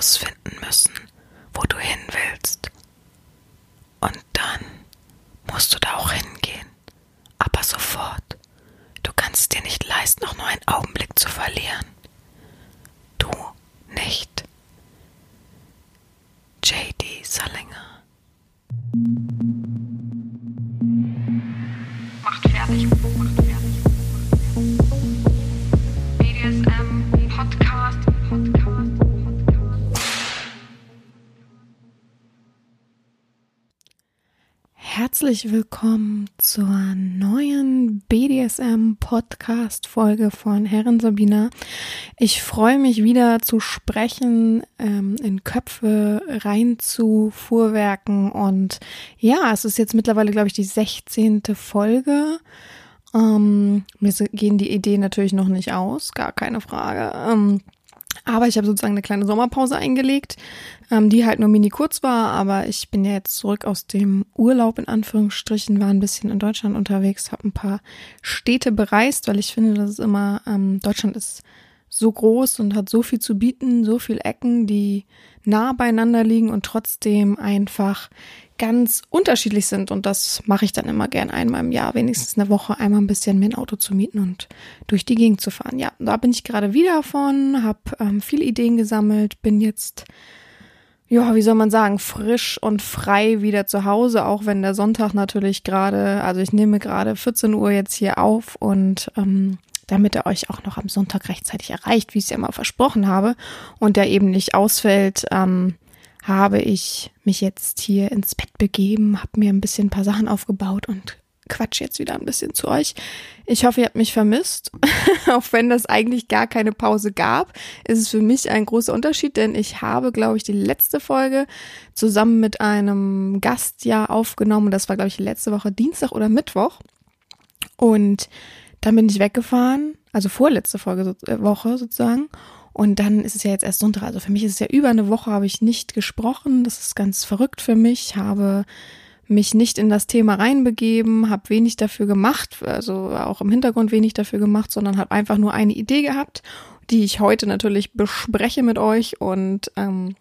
herausfinden müssen, wo du hin willst. Herzlich willkommen zur neuen BDSM-Podcast-Folge von Herren Sabina. Ich freue mich wieder zu sprechen, ähm, in Köpfe rein zu fuhrwerken und ja, es ist jetzt mittlerweile, glaube ich, die 16. Folge. Ähm, mir gehen die Ideen natürlich noch nicht aus, gar keine Frage. Ähm, aber ich habe sozusagen eine kleine Sommerpause eingelegt, ähm, die halt nur mini kurz war. Aber ich bin ja jetzt zurück aus dem Urlaub in Anführungsstrichen, war ein bisschen in Deutschland unterwegs, habe ein paar Städte bereist, weil ich finde, dass es immer, ähm, Deutschland ist so groß und hat so viel zu bieten, so viel Ecken, die nah beieinander liegen und trotzdem einfach ganz unterschiedlich sind. Und das mache ich dann immer gern einmal im Jahr, wenigstens eine Woche, einmal ein bisschen mir ein Auto zu mieten und durch die Gegend zu fahren. Ja, da bin ich gerade wieder von, habe ähm, viele Ideen gesammelt, bin jetzt, ja, wie soll man sagen, frisch und frei wieder zu Hause, auch wenn der Sonntag natürlich gerade, also ich nehme gerade 14 Uhr jetzt hier auf und ähm, damit er euch auch noch am Sonntag rechtzeitig erreicht, wie ich es ja mal versprochen habe und der eben nicht ausfällt, ähm, habe ich mich jetzt hier ins Bett begeben, habe mir ein bisschen ein paar Sachen aufgebaut und quatsch jetzt wieder ein bisschen zu euch. Ich hoffe, ihr habt mich vermisst. Auch wenn das eigentlich gar keine Pause gab, ist es für mich ein großer Unterschied, denn ich habe, glaube ich, die letzte Folge zusammen mit einem Gast ja aufgenommen. Das war, glaube ich, letzte Woche Dienstag oder Mittwoch. Und dann bin ich weggefahren, also vorletzte Folge, äh, Woche sozusagen. Und dann ist es ja jetzt erst Sonntag. Also für mich ist es ja über eine Woche habe ich nicht gesprochen. Das ist ganz verrückt für mich. Habe mich nicht in das Thema reinbegeben, habe wenig dafür gemacht, also auch im Hintergrund wenig dafür gemacht, sondern habe einfach nur eine Idee gehabt, die ich heute natürlich bespreche mit euch. Und ähm,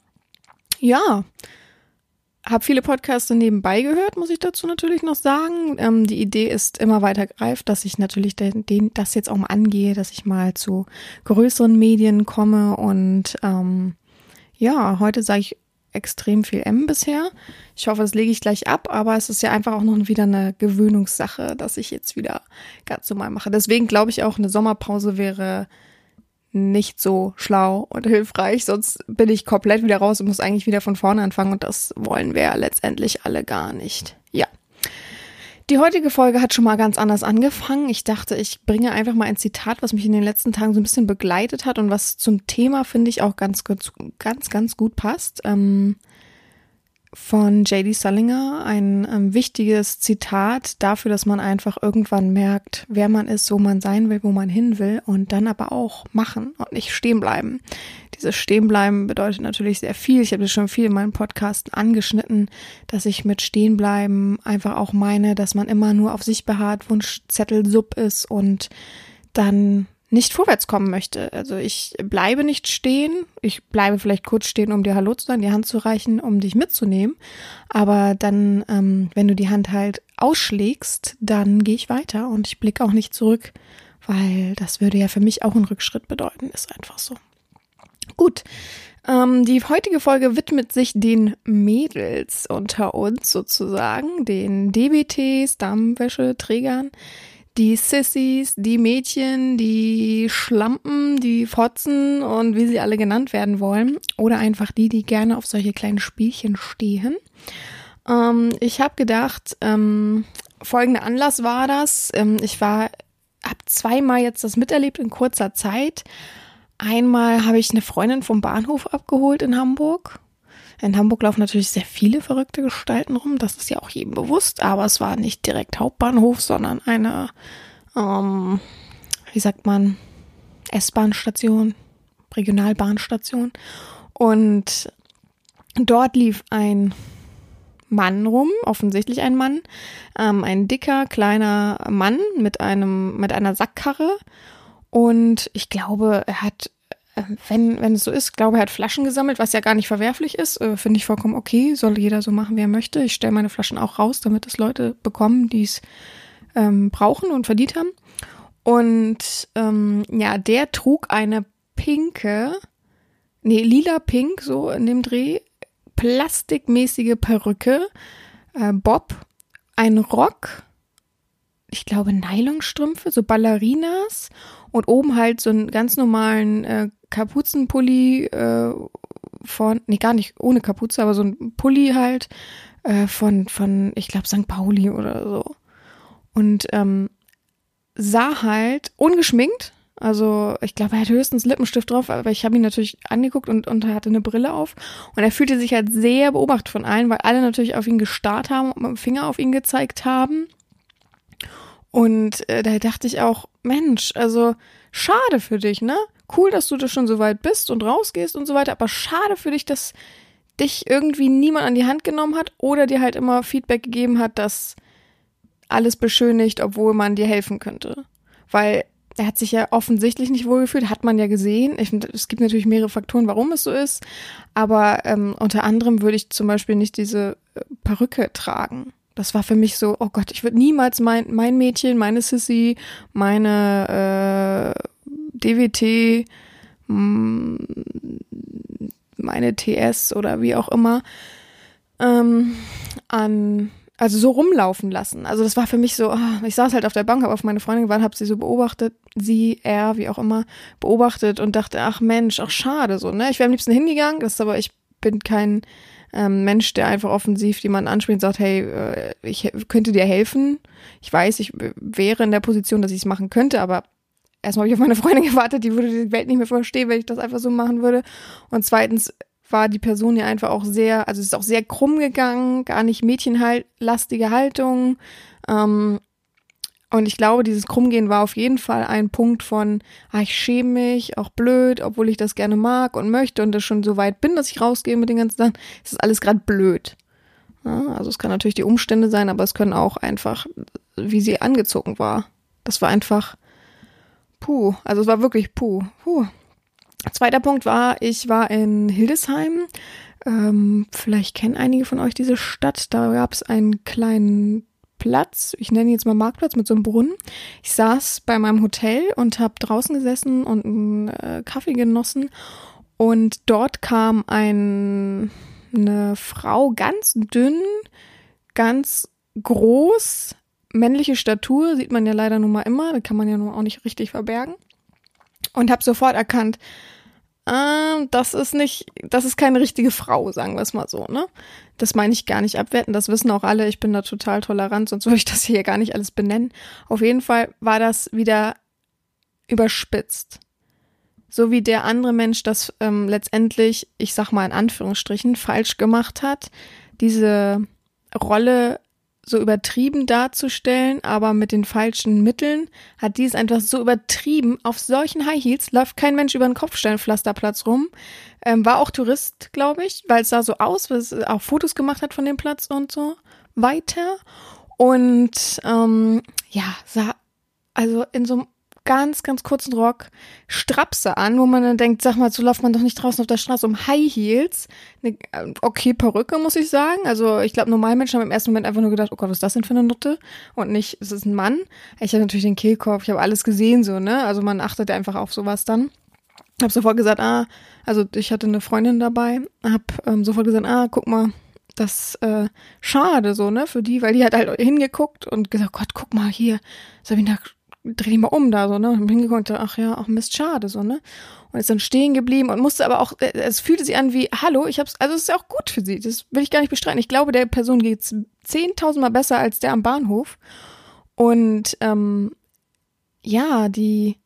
ja, habe viele Podcasts nebenbei gehört, muss ich dazu natürlich noch sagen. Ähm, die Idee ist immer weiter greift, dass ich natürlich den, den, das jetzt auch mal angehe, dass ich mal zu größeren Medien komme. Und ähm, ja, heute sage ich extrem viel M bisher. Ich hoffe, das lege ich gleich ab, aber es ist ja einfach auch noch wieder eine Gewöhnungssache, dass ich jetzt wieder ganz normal mache. Deswegen glaube ich auch, eine Sommerpause wäre nicht so schlau und hilfreich, sonst bin ich komplett wieder raus und muss eigentlich wieder von vorne anfangen und das wollen wir ja letztendlich alle gar nicht. Ja. Die heutige Folge hat schon mal ganz anders angefangen. Ich dachte, ich bringe einfach mal ein Zitat, was mich in den letzten Tagen so ein bisschen begleitet hat und was zum Thema, finde ich, auch ganz, ganz, ganz gut passt. Ähm, von JD Sullinger ein ähm, wichtiges Zitat dafür, dass man einfach irgendwann merkt, wer man ist, wo man sein will, wo man hin will und dann aber auch machen und nicht stehen bleiben. Dieses Stehenbleiben bedeutet natürlich sehr viel. Ich habe das schon viel in meinen Podcasten angeschnitten, dass ich mit Stehenbleiben einfach auch meine, dass man immer nur auf sich beharrt, Wunschzettel sub ist und dann nicht vorwärts kommen möchte. Also ich bleibe nicht stehen. Ich bleibe vielleicht kurz stehen, um dir Hallo zu sagen, die Hand zu reichen, um dich mitzunehmen. Aber dann, ähm, wenn du die Hand halt ausschlägst, dann gehe ich weiter und ich blicke auch nicht zurück, weil das würde ja für mich auch einen Rückschritt bedeuten. Ist einfach so. Gut. Ähm, die heutige Folge widmet sich den Mädels unter uns sozusagen, den DBTs, Damenwäscheträgern, die Sissies, die Mädchen, die Schlampen, die Fotzen und wie sie alle genannt werden wollen. Oder einfach die, die gerne auf solche kleinen Spielchen stehen. Ähm, ich habe gedacht, ähm, folgender Anlass war das. Ähm, ich war, habe zweimal jetzt das miterlebt in kurzer Zeit. Einmal habe ich eine Freundin vom Bahnhof abgeholt in Hamburg in Hamburg laufen natürlich sehr viele verrückte Gestalten rum, das ist ja auch jedem bewusst, aber es war nicht direkt Hauptbahnhof, sondern eine, ähm, wie sagt man, S-Bahn-Station, Regionalbahnstation. Und dort lief ein Mann rum, offensichtlich ein Mann, ähm, ein dicker, kleiner Mann mit einem, mit einer Sackkarre. Und ich glaube, er hat wenn, wenn es so ist, glaube er hat Flaschen gesammelt, was ja gar nicht verwerflich ist, äh, finde ich vollkommen okay, soll jeder so machen, wie er möchte. Ich stelle meine Flaschen auch raus, damit es Leute bekommen, die es ähm, brauchen und verdient haben. Und ähm, ja, der trug eine pinke, nee, lila-pink, so in dem Dreh, plastikmäßige Perücke, äh, Bob, ein Rock, ich glaube Nylonstrümpfe, so Ballerinas und oben halt so einen ganz normalen äh, Kapuzenpulli äh, von, nee, gar nicht ohne Kapuze, aber so ein Pulli halt äh, von, von, ich glaube, St. Pauli oder so. Und ähm, sah halt ungeschminkt, also ich glaube, er hat höchstens Lippenstift drauf, aber ich habe ihn natürlich angeguckt und, und er hatte eine Brille auf. Und er fühlte sich halt sehr beobachtet von allen, weil alle natürlich auf ihn gestarrt haben und mit dem Finger auf ihn gezeigt haben. Und äh, da dachte ich auch, Mensch, also schade für dich, ne? Cool, dass du da schon so weit bist und rausgehst und so weiter, aber schade für dich, dass dich irgendwie niemand an die Hand genommen hat oder dir halt immer Feedback gegeben hat, dass alles beschönigt, obwohl man dir helfen könnte. Weil er hat sich ja offensichtlich nicht wohlgefühlt, hat man ja gesehen. Ich, es gibt natürlich mehrere Faktoren, warum es so ist, aber ähm, unter anderem würde ich zum Beispiel nicht diese äh, Perücke tragen. Das war für mich so, oh Gott, ich würde niemals mein, mein Mädchen, meine Sissy, meine äh, DWT, mm, meine TS oder wie auch immer ähm, an also so rumlaufen lassen. Also das war für mich so, oh, ich saß halt auf der Bank, habe auf meine Freundin gewartet, habe sie so beobachtet, sie, er, wie auch immer, beobachtet und dachte, ach Mensch, ach schade so, ne? Ich wäre am liebsten hingegangen, das ist aber, ich bin kein ähm, Mensch, der einfach offensiv jemanden anspricht und sagt, hey, äh, ich könnte dir helfen. Ich weiß, ich wäre in der Position, dass ich es machen könnte, aber erstmal habe ich auf meine Freundin gewartet, die würde die Welt nicht mehr verstehen, wenn ich das einfach so machen würde. Und zweitens war die Person ja einfach auch sehr, also es ist auch sehr krumm gegangen, gar nicht mädchenlastige Haltung. Ähm, und ich glaube, dieses Krummgehen war auf jeden Fall ein Punkt von, ah, ich schäme mich, auch blöd, obwohl ich das gerne mag und möchte und das schon so weit bin, dass ich rausgehe mit den ganzen Sachen. Es ist alles gerade blöd. Ja, also es kann natürlich die Umstände sein, aber es können auch einfach, wie sie angezogen war. Das war einfach, puh, also es war wirklich puh, puh. Zweiter Punkt war, ich war in Hildesheim. Ähm, vielleicht kennen einige von euch diese Stadt. Da gab es einen kleinen Platz, ich nenne ihn jetzt mal Marktplatz mit so einem Brunnen. Ich saß bei meinem Hotel und habe draußen gesessen und einen äh, Kaffee genossen. Und dort kam ein, eine Frau, ganz dünn, ganz groß, männliche Statur, sieht man ja leider nun mal immer, da kann man ja nun auch nicht richtig verbergen. Und habe sofort erkannt, äh, das ist nicht, das ist keine richtige Frau, sagen wir es mal so, ne? Das meine ich gar nicht abwerten, das wissen auch alle, ich bin da total tolerant, sonst würde ich das hier gar nicht alles benennen. Auf jeden Fall war das wieder überspitzt. So wie der andere Mensch das ähm, letztendlich, ich sag mal in Anführungsstrichen, falsch gemacht hat, diese Rolle so übertrieben darzustellen, aber mit den falschen Mitteln hat die es einfach so übertrieben. Auf solchen High Heels läuft kein Mensch über den Kopfsteinpflasterplatz rum. Ähm, war auch Tourist, glaube ich, weil es sah so aus, weil es auch Fotos gemacht hat von dem Platz und so weiter. Und ähm, ja, sah also in so einem ganz, ganz kurzen Rock Strapse an, wo man dann denkt, sag mal, so läuft man doch nicht draußen auf der Straße um High Heels. Eine äh, okay Perücke, muss ich sagen. Also ich glaube, normal Menschen haben im ersten Moment einfach nur gedacht, oh Gott, was ist das denn für eine Nutte? Und nicht, es ist ein Mann. Ich habe natürlich den Kehlkopf, ich habe alles gesehen so, ne? Also man achtet ja einfach auf sowas dann. Hab sofort gesagt, ah, also ich hatte eine Freundin dabei, hab ähm, sofort gesagt, ah, guck mal, das äh, schade so, ne, für die, weil die hat halt hingeguckt und gesagt, Gott, guck mal hier, Sabina, dreh dich mal um da, so, ne? Und hingeguckt, ach ja, ach Mist, schade, so, ne? Und ist dann stehen geblieben und musste aber auch, äh, es fühlte sich an wie, hallo, ich hab's, also es ist ja auch gut für sie, das will ich gar nicht bestreiten. Ich glaube, der Person geht's zehntausendmal besser als der am Bahnhof. Und ähm, ja, die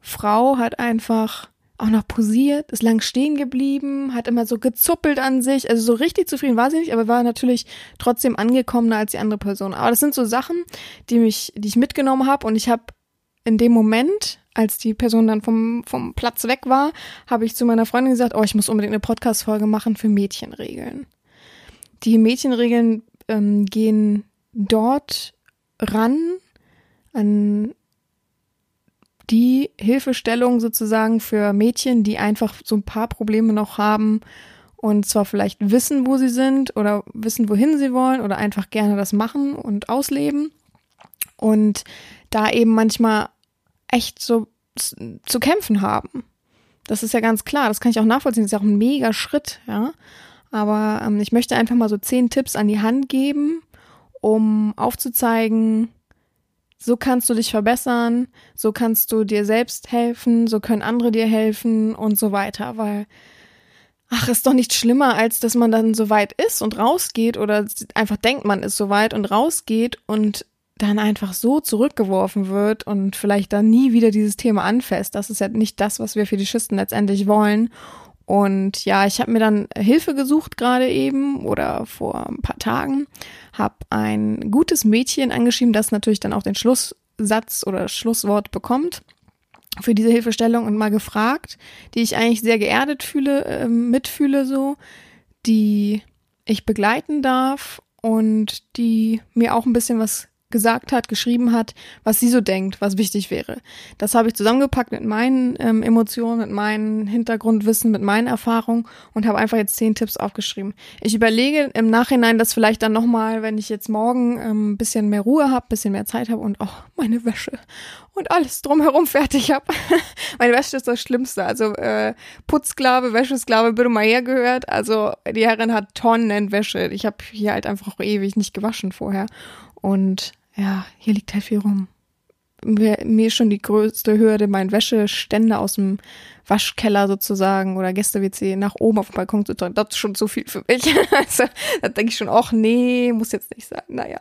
Frau hat einfach auch noch posiert, ist lang stehen geblieben, hat immer so gezuppelt an sich. Also so richtig zufrieden war sie nicht, aber war natürlich trotzdem angekommener als die andere Person. Aber das sind so Sachen, die mich, die ich mitgenommen habe und ich habe in dem Moment, als die Person dann vom, vom Platz weg war, habe ich zu meiner Freundin gesagt, oh, ich muss unbedingt eine Podcast-Folge machen für Mädchenregeln. Die Mädchenregeln ähm, gehen dort ran an die Hilfestellung sozusagen für Mädchen, die einfach so ein paar Probleme noch haben und zwar vielleicht wissen, wo sie sind oder wissen, wohin sie wollen oder einfach gerne das machen und ausleben und da eben manchmal echt so zu kämpfen haben. Das ist ja ganz klar, das kann ich auch nachvollziehen, das ist ja auch ein mega Schritt, ja. Aber ähm, ich möchte einfach mal so zehn Tipps an die Hand geben, um aufzuzeigen, so kannst du dich verbessern, so kannst du dir selbst helfen, so können andere dir helfen und so weiter, weil ach, ist doch nicht schlimmer, als dass man dann so weit ist und rausgeht oder einfach denkt, man ist so weit und rausgeht und dann einfach so zurückgeworfen wird und vielleicht dann nie wieder dieses Thema anfasst. Das ist ja nicht das, was wir Fetischisten letztendlich wollen. Und ja, ich habe mir dann Hilfe gesucht gerade eben oder vor ein paar Tagen, habe ein gutes Mädchen angeschrieben, das natürlich dann auch den Schlusssatz oder Schlusswort bekommt für diese Hilfestellung und mal gefragt, die ich eigentlich sehr geerdet fühle, äh, mitfühle so, die ich begleiten darf und die mir auch ein bisschen was gesagt hat, geschrieben hat, was sie so denkt, was wichtig wäre. Das habe ich zusammengepackt mit meinen ähm, Emotionen, mit meinem Hintergrundwissen, mit meinen Erfahrungen und habe einfach jetzt zehn Tipps aufgeschrieben. Ich überlege im Nachhinein, dass vielleicht dann nochmal, wenn ich jetzt morgen ähm, bisschen mehr Ruhe habe, bisschen mehr Zeit habe und auch meine Wäsche und alles drumherum fertig habe. meine Wäsche ist das Schlimmste. Also äh, Putzsklave, Wäschesklave, bitte mal hergehört. Also die Herrin hat Tonnen Wäsche. Ich habe hier halt einfach auch ewig nicht gewaschen vorher. Und ja, hier liegt halt viel rum. Mir, mir schon die größte Hürde, mein Wäscheständer aus dem Waschkeller sozusagen oder Gäste-WC nach oben auf den Balkon zu tragen. Das ist schon zu viel für mich. also, da denke ich schon, ach nee, muss jetzt nicht sein. Naja.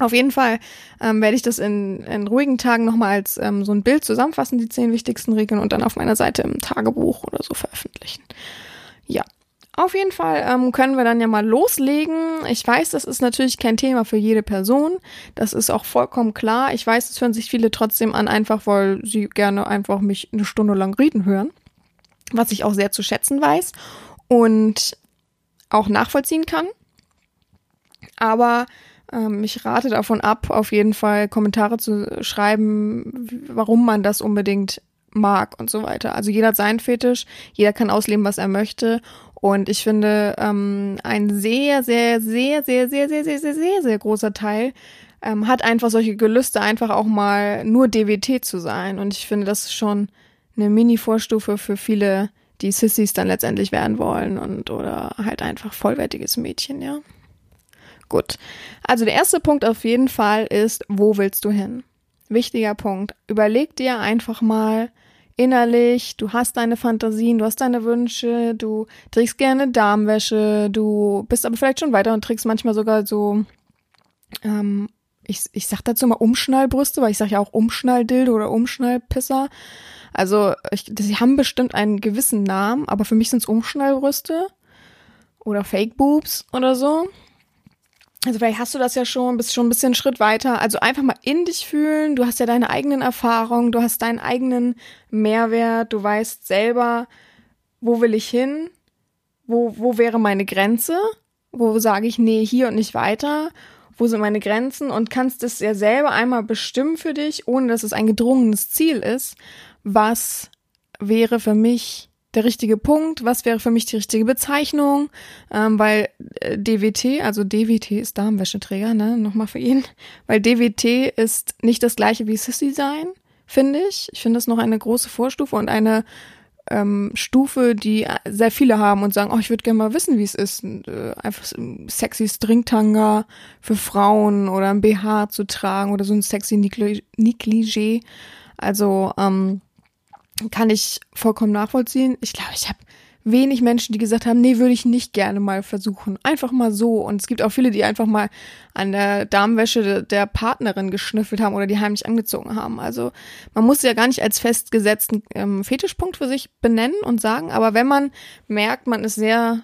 Auf jeden Fall ähm, werde ich das in, in ruhigen Tagen nochmal als ähm, so ein Bild zusammenfassen, die zehn wichtigsten Regeln und dann auf meiner Seite im Tagebuch oder so veröffentlichen. Ja, auf jeden Fall ähm, können wir dann ja mal loslegen. Ich weiß, das ist natürlich kein Thema für jede Person. Das ist auch vollkommen klar. Ich weiß, es hören sich viele trotzdem an, einfach weil sie gerne einfach mich eine Stunde lang reden hören. Was ich auch sehr zu schätzen weiß und auch nachvollziehen kann. Aber ähm, ich rate davon ab, auf jeden Fall Kommentare zu schreiben, warum man das unbedingt mag und so weiter. Also jeder hat seinen Fetisch, jeder kann ausleben, was er möchte. Und ich finde, ähm, ein sehr, sehr, sehr, sehr, sehr, sehr, sehr, sehr, sehr, sehr großer Teil ähm, hat einfach solche Gelüste, einfach auch mal nur DWT zu sein. Und ich finde, das ist schon eine Mini-Vorstufe für viele, die Sissys dann letztendlich werden wollen und oder halt einfach vollwertiges Mädchen, ja. Gut. Also der erste Punkt auf jeden Fall ist, wo willst du hin? Wichtiger Punkt. Überleg dir einfach mal, innerlich, du hast deine Fantasien, du hast deine Wünsche, du trägst gerne Darmwäsche, du bist aber vielleicht schon weiter und trägst manchmal sogar so, ähm, ich, ich sag dazu mal Umschnallbrüste, weil ich sag ja auch Umschnalldildo oder Umschnallpisser. Also, ich, sie haben bestimmt einen gewissen Namen, aber für mich sind es Umschnallbrüste oder Fake Boobs oder so. Also vielleicht hast du das ja schon, bist schon ein bisschen einen Schritt weiter. Also einfach mal in dich fühlen. Du hast ja deine eigenen Erfahrungen, du hast deinen eigenen Mehrwert, du weißt selber, wo will ich hin? Wo, wo wäre meine Grenze? Wo sage ich, nee, hier und nicht weiter? Wo sind meine Grenzen? Und kannst es ja selber einmal bestimmen für dich, ohne dass es ein gedrungenes Ziel ist. Was wäre für mich der richtige Punkt, was wäre für mich die richtige Bezeichnung, ähm, weil äh, DWT, also DWT ist Darmwäscheträger, ne, nochmal für ihn, weil DWT ist nicht das gleiche wie Sissy sein, finde ich. Ich finde das noch eine große Vorstufe und eine ähm, Stufe, die sehr viele haben und sagen, oh, ich würde gerne mal wissen, wie es ist, äh, einfach ein sexy Stringtanga für Frauen oder ein BH zu tragen oder so ein sexy Negligé. Also, ähm, kann ich vollkommen nachvollziehen. Ich glaube, ich habe wenig Menschen, die gesagt haben, nee, würde ich nicht gerne mal versuchen. Einfach mal so. Und es gibt auch viele, die einfach mal an der Darmwäsche der Partnerin geschnüffelt haben oder die heimlich angezogen haben. Also man muss ja gar nicht als festgesetzten ähm, Fetischpunkt für sich benennen und sagen, aber wenn man merkt, man ist sehr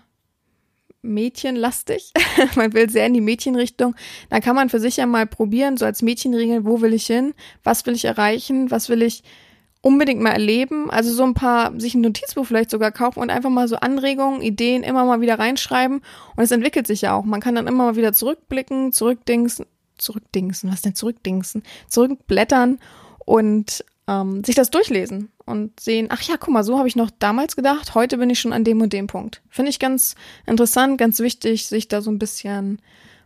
mädchenlastig, man will sehr in die Mädchenrichtung, dann kann man für sich ja mal probieren, so als Mädchenregel, wo will ich hin, was will ich erreichen, was will ich unbedingt mal erleben. Also so ein paar, sich ein Notizbuch vielleicht sogar kaufen und einfach mal so Anregungen, Ideen immer mal wieder reinschreiben. Und es entwickelt sich ja auch. Man kann dann immer mal wieder zurückblicken, zurückdingsen, zurückdingsen, was denn zurückdingsen? Zurückblättern und ähm, sich das durchlesen und sehen, ach ja, guck mal, so habe ich noch damals gedacht, heute bin ich schon an dem und dem Punkt. Finde ich ganz interessant, ganz wichtig, sich da so ein bisschen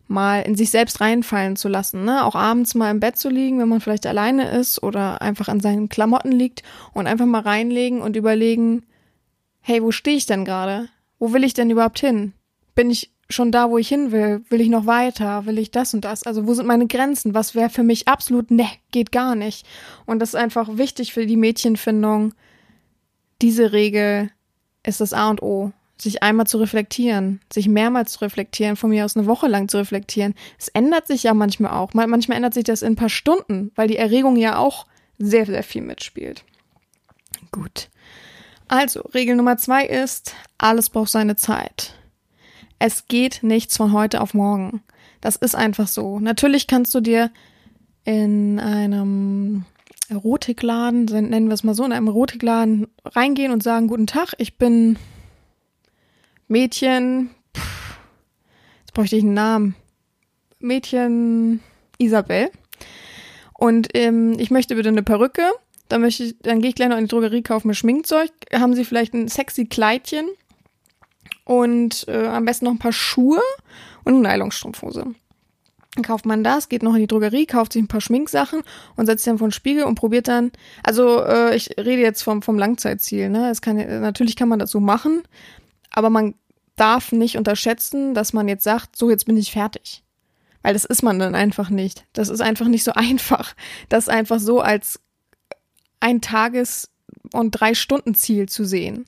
mal in sich selbst reinfallen zu lassen, ne? Auch abends mal im Bett zu liegen, wenn man vielleicht alleine ist oder einfach an seinen Klamotten liegt und einfach mal reinlegen und überlegen, hey, wo stehe ich denn gerade? Wo will ich denn überhaupt hin? Bin ich schon da, wo ich hin will? Will ich noch weiter? Will ich das und das? Also wo sind meine Grenzen? Was wäre für mich absolut, ne, geht gar nicht. Und das ist einfach wichtig für die Mädchenfindung. Diese Regel ist das A und O. Sich einmal zu reflektieren, sich mehrmals zu reflektieren, von mir aus eine Woche lang zu reflektieren. Es ändert sich ja manchmal auch. Manchmal ändert sich das in ein paar Stunden, weil die Erregung ja auch sehr, sehr viel mitspielt. Gut. Also, Regel Nummer zwei ist, alles braucht seine Zeit. Es geht nichts von heute auf morgen. Das ist einfach so. Natürlich kannst du dir in einem Erotikladen, nennen wir es mal so, in einem Erotikladen reingehen und sagen, guten Tag, ich bin Mädchen, pff, jetzt bräuchte ich einen Namen. Mädchen Isabel. Und ähm, ich möchte bitte eine Perücke. Dann, möchte ich, dann gehe ich gleich noch in die Drogerie, kaufe mir Schminkzeug. Haben Sie vielleicht ein sexy Kleidchen? und äh, am besten noch ein paar Schuhe und eine Nylonstrumpfhose. Dann kauft man das, geht noch in die Drogerie, kauft sich ein paar Schminksachen und setzt dann vor den Spiegel und probiert dann, also äh, ich rede jetzt vom, vom Langzeitziel, ne? Es kann, natürlich kann man das so machen, aber man darf nicht unterschätzen, dass man jetzt sagt, so jetzt bin ich fertig. Weil das ist man dann einfach nicht. Das ist einfach nicht so einfach. Das einfach so als ein Tages- und drei Stunden Ziel zu sehen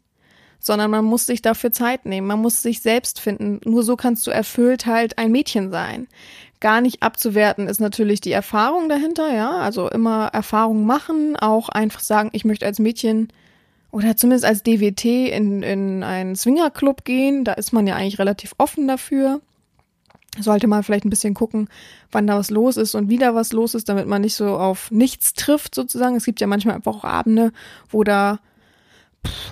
sondern man muss sich dafür Zeit nehmen, man muss sich selbst finden. Nur so kannst du erfüllt halt ein Mädchen sein. Gar nicht abzuwerten ist natürlich die Erfahrung dahinter, ja, also immer Erfahrung machen, auch einfach sagen, ich möchte als Mädchen oder zumindest als DWT in, in einen Swingerclub gehen, da ist man ja eigentlich relativ offen dafür. Sollte man vielleicht ein bisschen gucken, wann da was los ist und wieder was los ist, damit man nicht so auf nichts trifft sozusagen. Es gibt ja manchmal einfach auch Abende, wo da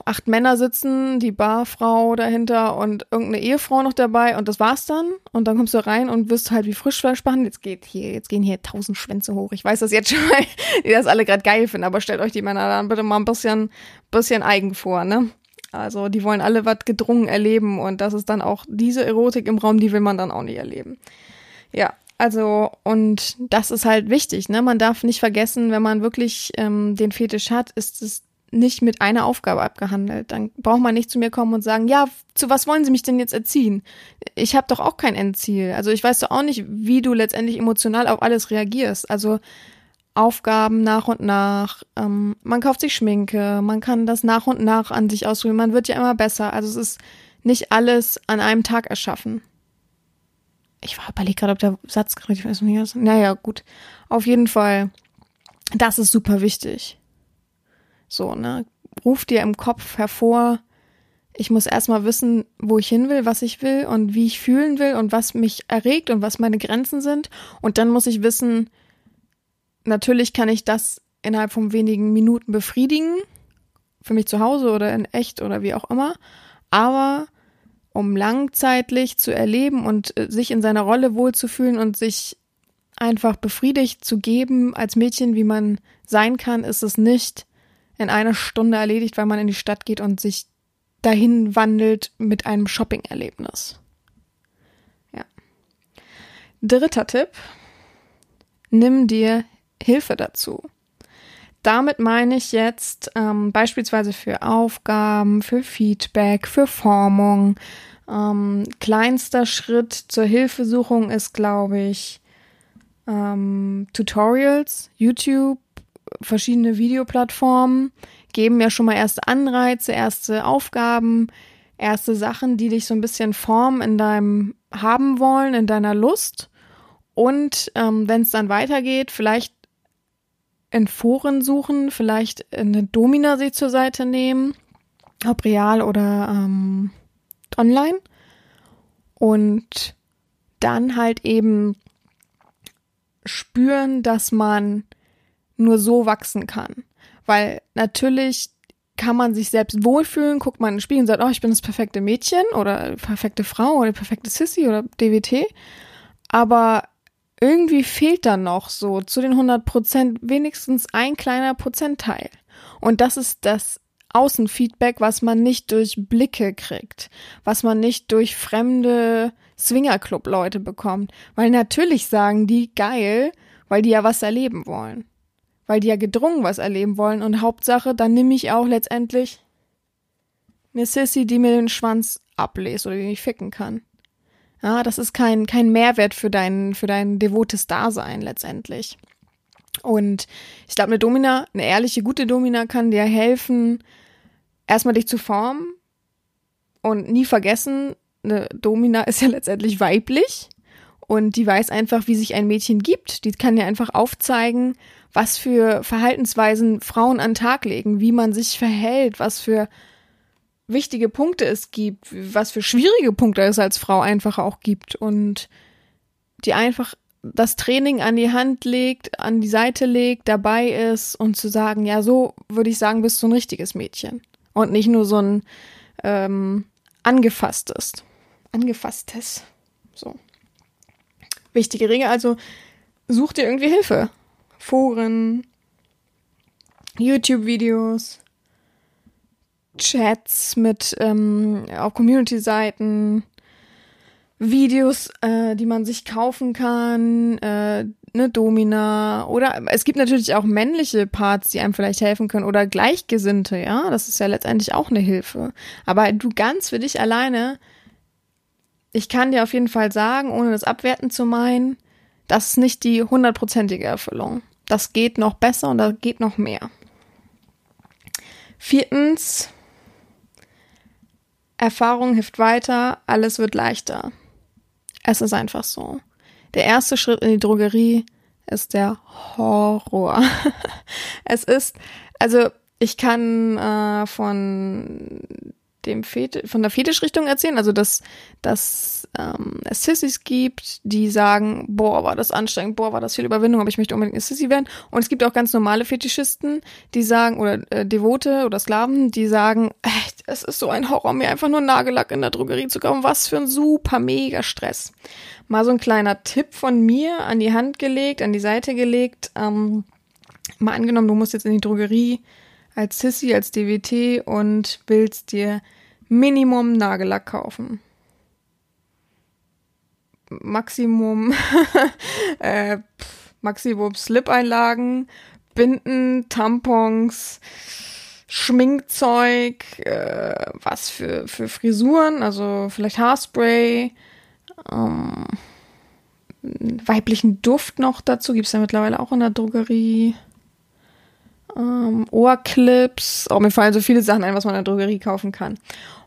acht Männer sitzen, die Barfrau dahinter und irgendeine Ehefrau noch dabei und das war's dann. Und dann kommst du rein und wirst halt wie Frischfleisch behandelt. Jetzt geht hier, jetzt gehen hier tausend Schwänze hoch. Ich weiß das jetzt schon, weil die das alle gerade geil finden, aber stellt euch die Männer dann bitte mal ein bisschen, bisschen eigen vor, ne? Also die wollen alle was gedrungen erleben und das ist dann auch diese Erotik im Raum, die will man dann auch nicht erleben. Ja, also, und das ist halt wichtig, ne? Man darf nicht vergessen, wenn man wirklich ähm, den Fetisch hat, ist es nicht mit einer Aufgabe abgehandelt. Dann braucht man nicht zu mir kommen und sagen, ja, zu was wollen Sie mich denn jetzt erziehen? Ich habe doch auch kein Endziel. Also ich weiß doch auch nicht, wie du letztendlich emotional auf alles reagierst. Also Aufgaben nach und nach. Ähm, man kauft sich Schminke, man kann das nach und nach an sich ausprobieren. Man wird ja immer besser. Also es ist nicht alles an einem Tag erschaffen. Ich war überlegt gerade, ob der Satz richtig ist. Naja, gut. Auf jeden Fall, das ist super wichtig. So, ne? Ruf dir im Kopf hervor, ich muss erstmal wissen, wo ich hin will, was ich will und wie ich fühlen will und was mich erregt und was meine Grenzen sind. Und dann muss ich wissen, natürlich kann ich das innerhalb von wenigen Minuten befriedigen, für mich zu Hause oder in echt oder wie auch immer. Aber um langzeitlich zu erleben und äh, sich in seiner Rolle wohlzufühlen und sich einfach befriedigt zu geben als Mädchen, wie man sein kann, ist es nicht in einer Stunde erledigt, weil man in die Stadt geht und sich dahin wandelt mit einem Shopping-Erlebnis. Ja. Dritter Tipp. Nimm dir Hilfe dazu. Damit meine ich jetzt ähm, beispielsweise für Aufgaben, für Feedback, für Formung. Ähm, kleinster Schritt zur Hilfesuchung ist, glaube ich, ähm, Tutorials, YouTube, verschiedene Videoplattformen geben ja schon mal erste Anreize, erste Aufgaben, erste Sachen, die dich so ein bisschen formen in deinem haben wollen, in deiner Lust. Und ähm, wenn es dann weitergeht, vielleicht in Foren suchen, vielleicht eine Domina sich zur Seite nehmen, ob real oder ähm, online. Und dann halt eben spüren, dass man nur so wachsen kann. Weil natürlich kann man sich selbst wohlfühlen, guckt man in den Spiegel und sagt, oh, ich bin das perfekte Mädchen oder perfekte Frau oder perfekte Sissy oder DWT. Aber irgendwie fehlt da noch so zu den 100 Prozent wenigstens ein kleiner Prozentteil. Und das ist das Außenfeedback, was man nicht durch Blicke kriegt, was man nicht durch fremde Swingerclub-Leute bekommt. Weil natürlich sagen die geil, weil die ja was erleben wollen. Weil die ja gedrungen was erleben wollen. Und Hauptsache, dann nehme ich auch letztendlich eine Sissy, die mir den Schwanz ablest oder die mich ficken kann. Ja, das ist kein, kein Mehrwert für dein, für dein devotes Dasein letztendlich. Und ich glaube, eine Domina, eine ehrliche, gute Domina kann dir helfen, erstmal dich zu formen und nie vergessen, eine Domina ist ja letztendlich weiblich und die weiß einfach, wie sich ein Mädchen gibt. Die kann dir einfach aufzeigen, was für Verhaltensweisen Frauen an Tag legen, wie man sich verhält, was für wichtige Punkte es gibt, was für schwierige Punkte es als Frau einfach auch gibt und die einfach das Training an die Hand legt, an die Seite legt, dabei ist und zu sagen, ja, so würde ich sagen, bist du ein richtiges Mädchen und nicht nur so ein ähm, angefasstes, angefasstes, so. Wichtige Regel, also such dir irgendwie Hilfe. Foren, YouTube-Videos, Chats mit ähm, auf Community-Seiten, Videos, äh, die man sich kaufen kann, äh, eine Domina oder es gibt natürlich auch männliche Parts, die einem vielleicht helfen können oder Gleichgesinnte, ja, das ist ja letztendlich auch eine Hilfe. Aber du ganz für dich alleine, ich kann dir auf jeden Fall sagen, ohne das abwerten zu meinen, das ist nicht die hundertprozentige Erfüllung. Das geht noch besser und da geht noch mehr. Viertens, Erfahrung hilft weiter, alles wird leichter. Es ist einfach so. Der erste Schritt in die Drogerie ist der Horror. es ist, also ich kann äh, von dem Fetisch, von der Fetischrichtung erzählen, also dass, dass ähm, es Sissys gibt, die sagen, boah, war das anstrengend, boah, war das viel Überwindung, aber ich möchte unbedingt eine Sissy werden. Und es gibt auch ganz normale Fetischisten, die sagen, oder äh, Devote oder Sklaven, die sagen, echt, es ist so ein Horror, mir einfach nur Nagellack in der Drogerie zu kaufen. Was für ein super mega Stress. Mal so ein kleiner Tipp von mir an die Hand gelegt, an die Seite gelegt. Ähm, mal angenommen, du musst jetzt in die Drogerie als Sissy, als DWT und willst dir Minimum Nagellack kaufen. Maximum, äh, Maximum Slip-Einlagen, Binden, Tampons, Schminkzeug, äh, was für, für Frisuren, also vielleicht Haarspray, ähm, weiblichen Duft noch dazu, gibt es ja mittlerweile auch in der Drogerie. Ähm, Ohrclips, oh, mir fallen so viele Sachen ein, was man in der Drogerie kaufen kann.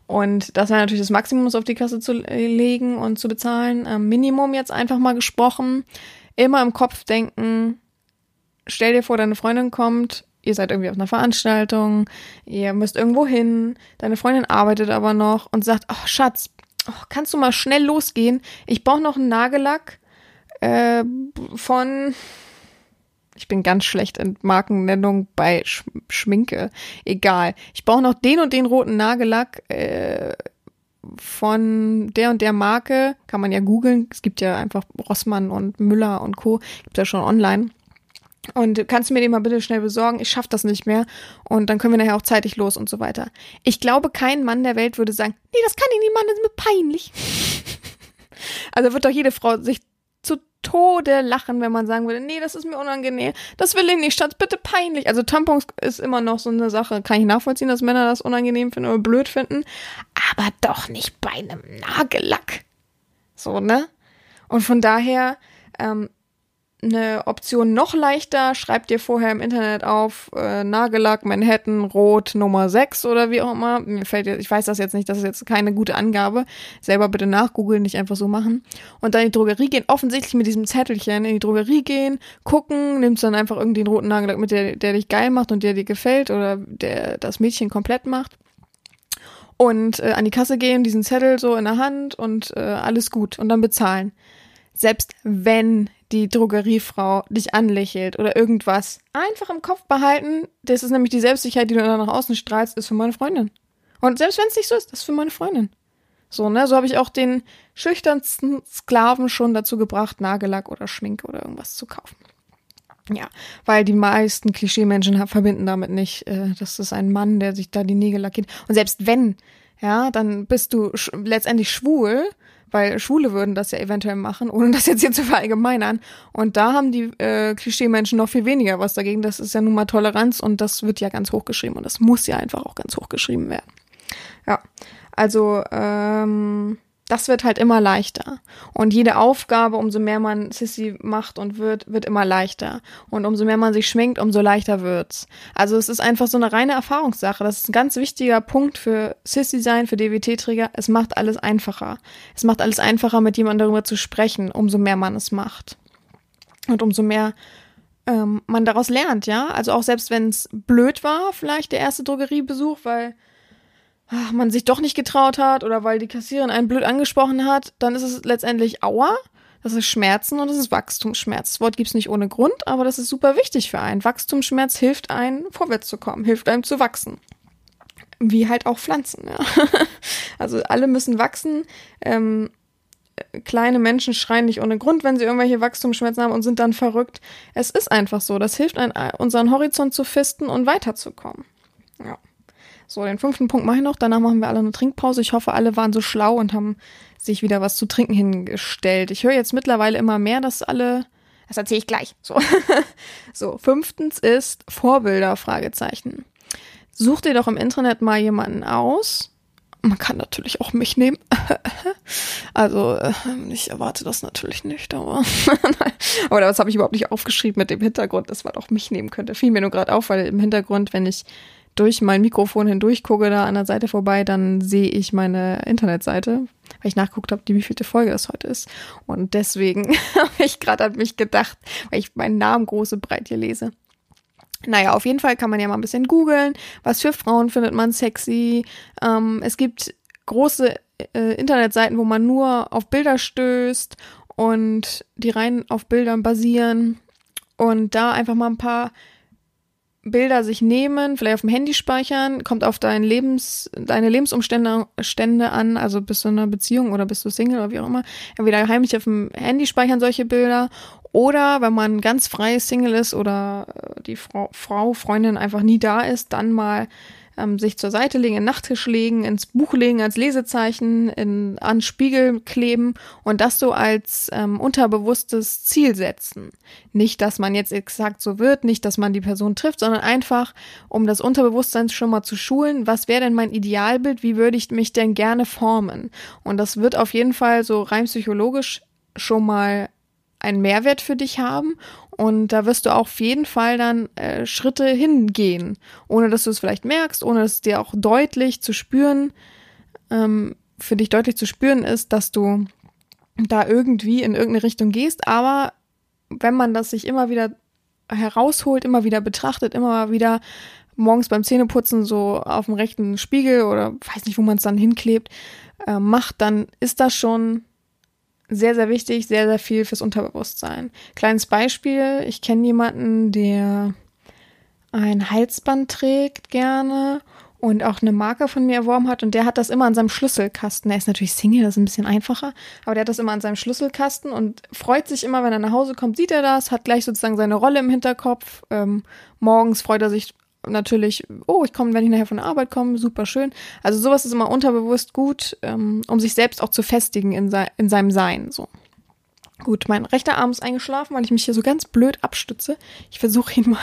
Und das wäre natürlich das Maximum, auf die Kasse zu legen und zu bezahlen. Ähm, Minimum jetzt einfach mal gesprochen. Immer im Kopf denken, stell dir vor, deine Freundin kommt, ihr seid irgendwie auf einer Veranstaltung, ihr müsst irgendwo hin, deine Freundin arbeitet aber noch und sagt, oh Schatz, oh, kannst du mal schnell losgehen? Ich brauche noch einen Nagellack äh, von ich bin ganz schlecht in Markennennung bei Sch Schminke. Egal. Ich brauche noch den und den roten Nagellack äh, von der und der Marke. Kann man ja googeln. Es gibt ja einfach Rossmann und Müller und Co. Gibt ja schon online. Und kannst du mir den mal bitte schnell besorgen? Ich schaff das nicht mehr. Und dann können wir nachher auch zeitig los und so weiter. Ich glaube, kein Mann der Welt würde sagen, nee, das kann ich nicht machen, das ist mir peinlich. also wird doch jede Frau sich Tode lachen, wenn man sagen würde, nee, das ist mir unangenehm, das will ich nicht, Schatz, bitte peinlich. Also Tampons ist immer noch so eine Sache, kann ich nachvollziehen, dass Männer das unangenehm finden oder blöd finden, aber doch nicht bei einem Nagellack. So, ne? Und von daher, ähm, eine Option noch leichter. Schreib dir vorher im Internet auf äh, Nagellack Manhattan Rot Nummer 6 oder wie auch immer. Mir fällt jetzt, ich weiß das jetzt nicht, das ist jetzt keine gute Angabe. Selber bitte nachgoogeln, nicht einfach so machen. Und dann in die Drogerie gehen, offensichtlich mit diesem Zettelchen in die Drogerie gehen, gucken, nimmst dann einfach irgendwie den roten Nagellack mit, der, der dich geil macht und der dir gefällt oder der das Mädchen komplett macht. Und äh, an die Kasse gehen, diesen Zettel so in der Hand und äh, alles gut und dann bezahlen. Selbst wenn die Drogeriefrau dich anlächelt oder irgendwas. Einfach im Kopf behalten, das ist nämlich die Selbstsicherheit, die du dann nach außen strahlst, ist für meine Freundin. Und selbst wenn es nicht so ist, das ist für meine Freundin. So, ne? So habe ich auch den schüchternsten Sklaven schon dazu gebracht, Nagellack oder Schminke oder irgendwas zu kaufen. Ja, weil die meisten Klischee-Menschen verbinden damit nicht, äh, das ist ein Mann, der sich da die Nägel lackiert. Und selbst wenn, ja, dann bist du sch letztendlich schwul, weil Schwule würden das ja eventuell machen, ohne das jetzt hier zu verallgemeinern. Und da haben die äh, Klischee-Menschen noch viel weniger was dagegen. Das ist ja nun mal Toleranz und das wird ja ganz hochgeschrieben und das muss ja einfach auch ganz hochgeschrieben werden. Ja, also ähm, das wird halt immer leichter. Und jede Aufgabe, umso mehr man Sissy macht und wird, wird immer leichter. Und umso mehr man sich schminkt, umso leichter wird's. Also es ist einfach so eine reine Erfahrungssache. Das ist ein ganz wichtiger Punkt für Sissy sein, für DWT-Träger. Es macht alles einfacher. Es macht alles einfacher, mit jemandem darüber zu sprechen, umso mehr man es macht. Und umso mehr ähm, man daraus lernt, ja. Also auch selbst wenn es blöd war, vielleicht der erste Drogeriebesuch, weil ach, man sich doch nicht getraut hat oder weil die Kassiererin einen blöd angesprochen hat, dann ist es letztendlich Aua. Das ist Schmerzen und das ist Wachstumsschmerz. Das Wort gibt's nicht ohne Grund, aber das ist super wichtig für einen. Wachstumsschmerz hilft einem, vorwärts zu kommen, hilft einem zu wachsen. Wie halt auch Pflanzen, ja. Also alle müssen wachsen. Ähm, kleine Menschen schreien nicht ohne Grund, wenn sie irgendwelche Wachstumsschmerzen haben und sind dann verrückt. Es ist einfach so. Das hilft einem, unseren Horizont zu fisten und weiterzukommen. Ja. So, den fünften Punkt mache ich noch. Danach machen wir alle eine Trinkpause. Ich hoffe, alle waren so schlau und haben sich wieder was zu trinken hingestellt. Ich höre jetzt mittlerweile immer mehr, dass alle. Das erzähle ich gleich. So. so, fünftens ist Vorbilder, Fragezeichen. Such dir doch im Internet mal jemanden aus. Man kann natürlich auch mich nehmen. also, äh, ich erwarte das natürlich nicht, aber. aber das habe ich überhaupt nicht aufgeschrieben mit dem Hintergrund, dass man auch mich nehmen könnte. Fiel mir nur gerade auf, weil im Hintergrund, wenn ich durch mein Mikrofon hindurch gucke, da an der Seite vorbei, dann sehe ich meine Internetseite, weil ich nachguckt habe, wie vielte Folge das heute ist. Und deswegen habe ich gerade an mich gedacht, weil ich meinen Namen große breit hier lese. Naja, auf jeden Fall kann man ja mal ein bisschen googeln. Was für Frauen findet man sexy? Ähm, es gibt große äh, Internetseiten, wo man nur auf Bilder stößt und die rein auf Bildern basieren und da einfach mal ein paar Bilder sich nehmen, vielleicht auf dem Handy speichern, kommt auf dein Lebens, deine Lebensumstände Stände an, also bist du in einer Beziehung oder bist du Single oder wie auch immer, entweder heimlich auf dem Handy speichern solche Bilder oder wenn man ganz frei Single ist oder äh, die Frau, Frau Freundin einfach nie da ist, dann mal ähm, sich zur Seite legen, in den Nachttisch legen, ins Buch legen als Lesezeichen, in, an Spiegel kleben und das so als ähm, unterbewusstes Ziel setzen. Nicht, dass man jetzt exakt so wird, nicht, dass man die Person trifft, sondern einfach, um das Unterbewusstsein schon mal zu schulen, was wäre denn mein Idealbild, wie würde ich mich denn gerne formen? Und das wird auf jeden Fall so rein psychologisch schon mal einen Mehrwert für dich haben und da wirst du auch auf jeden Fall dann äh, Schritte hingehen, ohne dass du es vielleicht merkst, ohne dass es dir auch deutlich zu spüren, ähm, für dich deutlich zu spüren ist, dass du da irgendwie in irgendeine Richtung gehst. Aber wenn man das sich immer wieder herausholt, immer wieder betrachtet, immer wieder morgens beim Zähneputzen so auf dem rechten Spiegel oder weiß nicht, wo man es dann hinklebt, äh, macht, dann ist das schon sehr, sehr wichtig, sehr, sehr viel fürs Unterbewusstsein. Kleines Beispiel, ich kenne jemanden, der ein Halsband trägt gerne und auch eine Marke von mir erworben hat und der hat das immer an seinem Schlüsselkasten. Er ist natürlich Single, das ist ein bisschen einfacher, aber der hat das immer an seinem Schlüsselkasten und freut sich immer, wenn er nach Hause kommt, sieht er das, hat gleich sozusagen seine Rolle im Hinterkopf. Ähm, morgens freut er sich natürlich, oh, ich komme, wenn ich nachher von der Arbeit komme, super schön. Also sowas ist immer unterbewusst gut, ähm, um sich selbst auch zu festigen in, se in seinem Sein. So. Gut, mein rechter Arm ist eingeschlafen, weil ich mich hier so ganz blöd abstütze. Ich versuche ihn mal.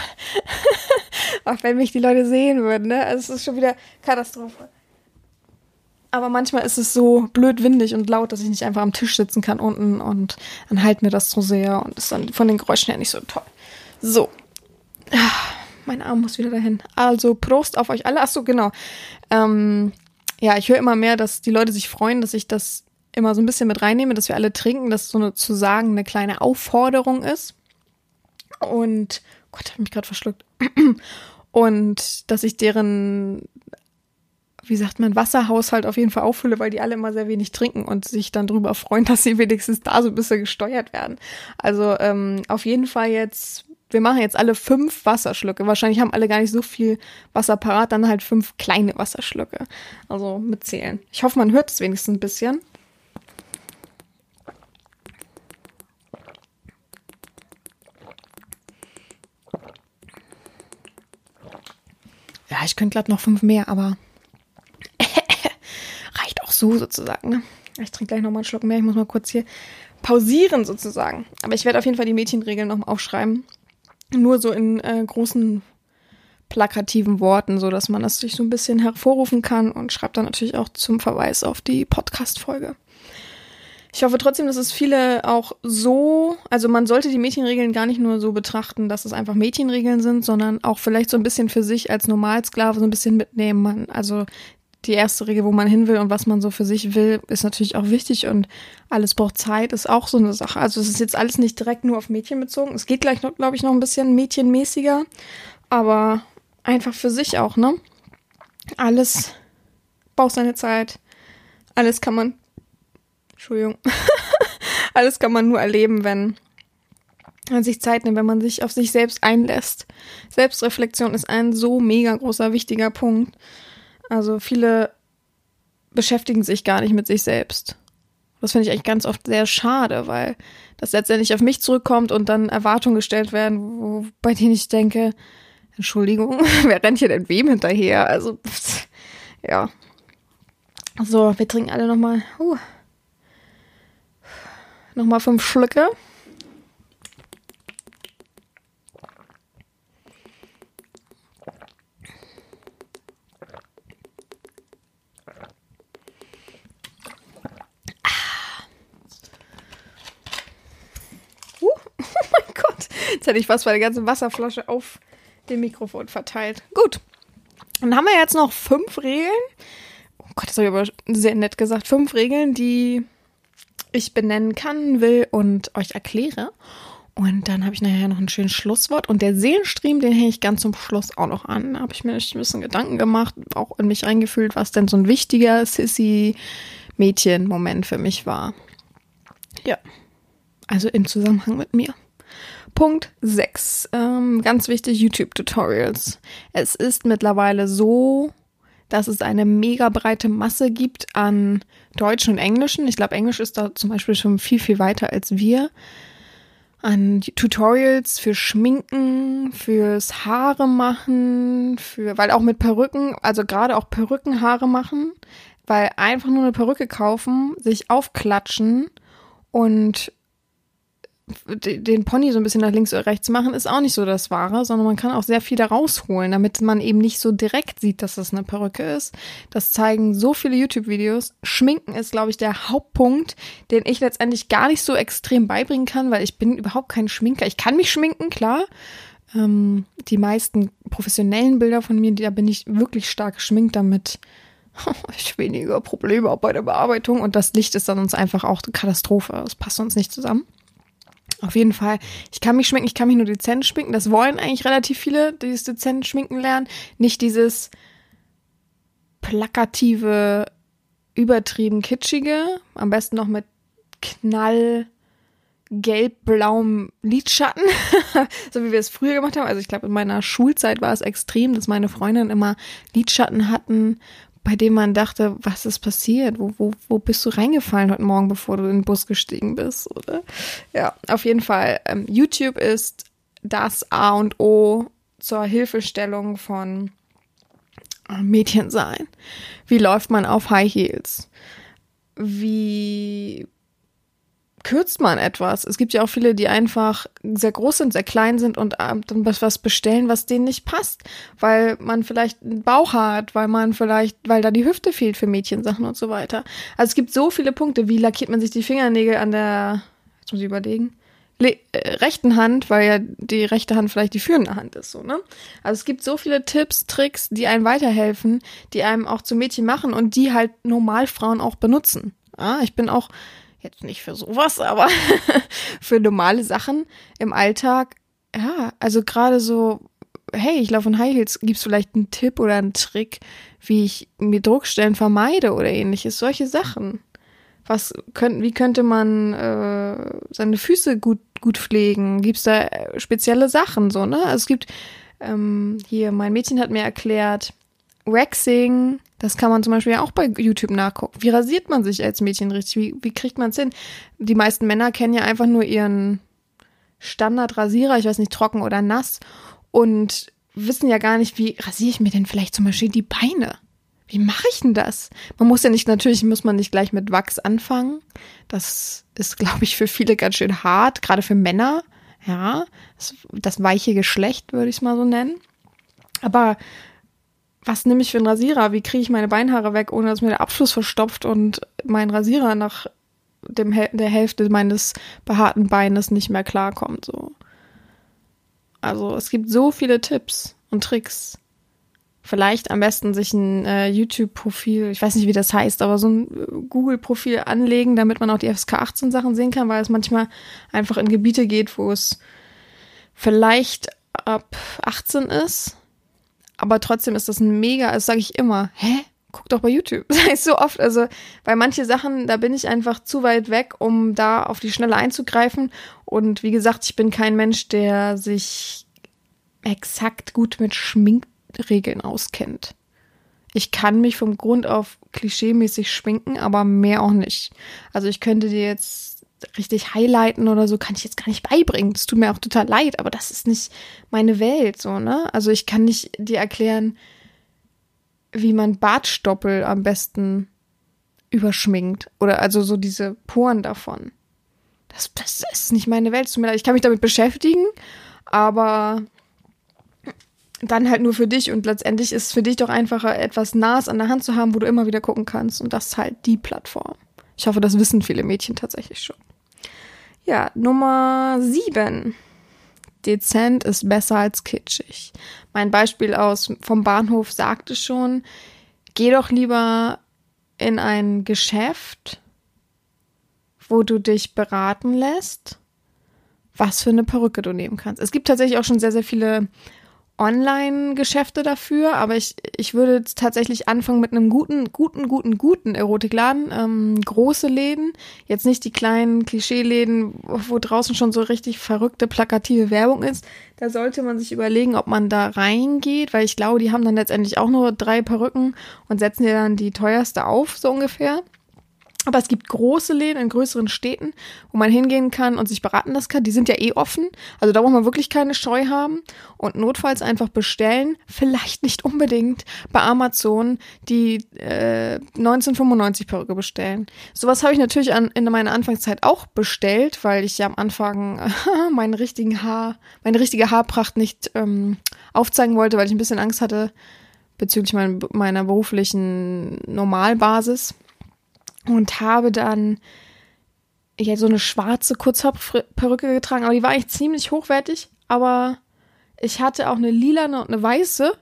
auch wenn mich die Leute sehen würden, ne? Also es ist schon wieder Katastrophe. Aber manchmal ist es so blöd windig und laut, dass ich nicht einfach am Tisch sitzen kann unten und dann halt mir das so sehr und ist dann von den Geräuschen her nicht so toll. So. Mein Arm muss wieder dahin. Also Prost auf euch alle. Ach so, genau. Ähm, ja, ich höre immer mehr, dass die Leute sich freuen, dass ich das immer so ein bisschen mit reinnehme, dass wir alle trinken, dass so eine zu sagen eine kleine Aufforderung ist. Und Gott, habe mich gerade verschluckt. Und dass ich deren wie sagt man, Wasserhaushalt auf jeden Fall auffülle, weil die alle immer sehr wenig trinken und sich dann drüber freuen, dass sie wenigstens da so ein bisschen gesteuert werden. Also ähm, auf jeden Fall jetzt wir machen jetzt alle fünf Wasserschlücke. Wahrscheinlich haben alle gar nicht so viel Wasser parat, dann halt fünf kleine Wasserschlücke. Also mitzählen. Ich hoffe, man hört es wenigstens ein bisschen. Ja, ich könnte glatt noch fünf mehr, aber reicht auch so sozusagen. Ne? Ich trinke gleich noch mal einen Schluck mehr. Ich muss mal kurz hier pausieren sozusagen. Aber ich werde auf jeden Fall die Mädchenregeln noch mal aufschreiben. Nur so in äh, großen plakativen Worten, so dass man das sich so ein bisschen hervorrufen kann und schreibt dann natürlich auch zum Verweis auf die Podcast-Folge. Ich hoffe trotzdem, dass es viele auch so, also man sollte die Mädchenregeln gar nicht nur so betrachten, dass es einfach Mädchenregeln sind, sondern auch vielleicht so ein bisschen für sich als Normalsklave so ein bisschen mitnehmen. Man, also die erste Regel, wo man hin will und was man so für sich will, ist natürlich auch wichtig und alles braucht Zeit, ist auch so eine Sache. Also es ist jetzt alles nicht direkt nur auf Mädchen bezogen. Es geht gleich glaube ich, noch ein bisschen mädchenmäßiger, aber einfach für sich auch, ne? Alles braucht seine Zeit. Alles kann man, Entschuldigung, alles kann man nur erleben, wenn man sich Zeit nimmt, wenn man sich auf sich selbst einlässt. Selbstreflexion ist ein so mega großer, wichtiger Punkt. Also viele beschäftigen sich gar nicht mit sich selbst. Das finde ich eigentlich ganz oft sehr schade, weil das letztendlich auf mich zurückkommt und dann Erwartungen gestellt werden, wo, bei denen ich denke, Entschuldigung, wer rennt hier denn wem hinterher? Also, pff, ja. So, wir trinken alle nochmal, uh, nochmal fünf Schlücke. Uh, oh mein Gott. Jetzt hätte ich fast meine ganze Wasserflasche auf dem Mikrofon verteilt. Gut. Dann haben wir jetzt noch fünf Regeln. Oh Gott, das habe ich aber sehr nett gesagt. Fünf Regeln, die ich benennen kann, will und euch erkläre. Und dann habe ich nachher noch ein schönes Schlusswort. Und der Seelenstream, den hänge ich ganz zum Schluss auch noch an. Da habe ich mir ein bisschen Gedanken gemacht, auch in mich reingefühlt, was denn so ein wichtiger Sissy-Mädchen-Moment für mich war. Ja. Also im Zusammenhang mit mir. Punkt 6. Ähm, ganz wichtig, YouTube-Tutorials. Es ist mittlerweile so, dass es eine mega breite Masse gibt an Deutschen und Englischen. Ich glaube, Englisch ist da zum Beispiel schon viel, viel weiter als wir. An Tutorials für Schminken, fürs Haare machen, für, weil auch mit Perücken, also gerade auch Perücken Haare machen, weil einfach nur eine Perücke kaufen, sich aufklatschen und den Pony so ein bisschen nach links oder rechts machen, ist auch nicht so das Wahre, sondern man kann auch sehr viel da rausholen, damit man eben nicht so direkt sieht, dass das eine Perücke ist. Das zeigen so viele YouTube-Videos. Schminken ist, glaube ich, der Hauptpunkt, den ich letztendlich gar nicht so extrem beibringen kann, weil ich bin überhaupt kein Schminker. Ich kann mich schminken, klar. Ähm, die meisten professionellen Bilder von mir, da bin ich wirklich stark geschminkt, damit ich weniger Probleme habe bei der Bearbeitung und das Licht ist dann uns einfach auch eine Katastrophe. Das passt uns nicht zusammen. Auf jeden Fall. Ich kann mich schminken, ich kann mich nur dezent schminken. Das wollen eigentlich relativ viele, dieses dezent schminken lernen. Nicht dieses plakative, übertrieben kitschige. Am besten noch mit knall gelb-blauem Lidschatten, so wie wir es früher gemacht haben. Also ich glaube, in meiner Schulzeit war es extrem, dass meine Freundinnen immer Lidschatten hatten, bei dem man dachte, was ist passiert? Wo, wo, wo bist du reingefallen heute Morgen, bevor du in den Bus gestiegen bist? Oder? Ja, auf jeden Fall. Ähm, YouTube ist das A und O zur Hilfestellung von äh, Mädchen sein. Wie läuft man auf High Heels? Wie kürzt man etwas. Es gibt ja auch viele, die einfach sehr groß sind, sehr klein sind und ähm, dann was bestellen, was denen nicht passt, weil man vielleicht einen Bauch hat, weil man vielleicht, weil da die Hüfte fehlt für Mädchensachen und so weiter. Also es gibt so viele Punkte. Wie lackiert man sich die Fingernägel an der, jetzt muss ich überlegen, Le äh, rechten Hand, weil ja die rechte Hand vielleicht die führende Hand ist, so, ne? Also es gibt so viele Tipps, Tricks, die einem weiterhelfen, die einem auch zu Mädchen machen und die halt Normalfrauen auch benutzen. Ja, ich bin auch jetzt nicht für sowas, aber für normale Sachen im Alltag. Ja, also gerade so, hey, ich laufe in High Heels, gibt's vielleicht einen Tipp oder einen Trick, wie ich mir Druckstellen vermeide oder ähnliches, solche Sachen. Was könnte, wie könnte man äh, seine Füße gut gut pflegen? Gibt's da äh, spezielle Sachen so, ne? Also es gibt ähm, hier, mein Mädchen hat mir erklärt, Waxing, das kann man zum Beispiel ja auch bei YouTube nachgucken. Wie rasiert man sich als Mädchen richtig? Wie, wie kriegt man es hin? Die meisten Männer kennen ja einfach nur ihren Standardrasierer, ich weiß nicht, trocken oder nass und wissen ja gar nicht, wie rasiere ich mir denn vielleicht zum Beispiel die Beine? Wie mache ich denn das? Man muss ja nicht, natürlich muss man nicht gleich mit Wachs anfangen. Das ist, glaube ich, für viele ganz schön hart, gerade für Männer. Ja, das, das weiche Geschlecht würde ich es mal so nennen. Aber was nehme ich für einen Rasierer? Wie kriege ich meine Beinhaare weg, ohne dass mir der Abschluss verstopft und mein Rasierer nach dem, der Hälfte meines behaarten Beines nicht mehr klarkommt? So. Also es gibt so viele Tipps und Tricks. Vielleicht am besten sich ein äh, YouTube-Profil, ich weiß nicht, wie das heißt, aber so ein äh, Google-Profil anlegen, damit man auch die FSK 18 Sachen sehen kann, weil es manchmal einfach in Gebiete geht, wo es vielleicht ab 18 ist. Aber trotzdem ist das ein mega, das sage ich immer, hä? Guck doch bei YouTube. Das heißt so oft, also bei manche Sachen, da bin ich einfach zu weit weg, um da auf die Schnelle einzugreifen. Und wie gesagt, ich bin kein Mensch, der sich exakt gut mit Schminkregeln auskennt. Ich kann mich vom Grund auf klischeemäßig schminken, aber mehr auch nicht. Also ich könnte dir jetzt richtig highlighten oder so, kann ich jetzt gar nicht beibringen. Das tut mir auch total leid, aber das ist nicht meine Welt, so, ne? Also ich kann nicht dir erklären, wie man Bartstoppel am besten überschminkt. Oder also so diese Poren davon. Das, das ist nicht meine Welt. Tut mir leid. Ich kann mich damit beschäftigen, aber dann halt nur für dich und letztendlich ist es für dich doch einfacher, etwas Nahes an der Hand zu haben, wo du immer wieder gucken kannst und das ist halt die Plattform. Ich hoffe, das wissen viele Mädchen tatsächlich schon. Ja, Nummer sieben. Dezent ist besser als kitschig. Mein Beispiel aus vom Bahnhof sagte schon, geh doch lieber in ein Geschäft, wo du dich beraten lässt, was für eine Perücke du nehmen kannst. Es gibt tatsächlich auch schon sehr, sehr viele Online-Geschäfte dafür, aber ich, ich würde tatsächlich anfangen mit einem guten, guten, guten, guten Erotikladen. Ähm, große Läden, jetzt nicht die kleinen Klischeeläden, wo draußen schon so richtig verrückte, plakative Werbung ist. Da sollte man sich überlegen, ob man da reingeht, weil ich glaube, die haben dann letztendlich auch nur drei Perücken und setzen dir dann die teuerste auf, so ungefähr. Aber es gibt große Läden in größeren Städten, wo man hingehen kann und sich beraten lassen kann. Die sind ja eh offen. Also da muss man wirklich keine Scheu haben. Und notfalls einfach bestellen. Vielleicht nicht unbedingt bei Amazon die äh, 1995 Perücke bestellen. Sowas habe ich natürlich an, in meiner Anfangszeit auch bestellt, weil ich ja am Anfang äh, meinen richtigen Haar, meine richtige Haarpracht nicht ähm, aufzeigen wollte, weil ich ein bisschen Angst hatte bezüglich mein, meiner beruflichen Normalbasis und habe dann ja so eine schwarze Kurzhaarperücke getragen, aber die war eigentlich ziemlich hochwertig, aber ich hatte auch eine lilane und eine weiße.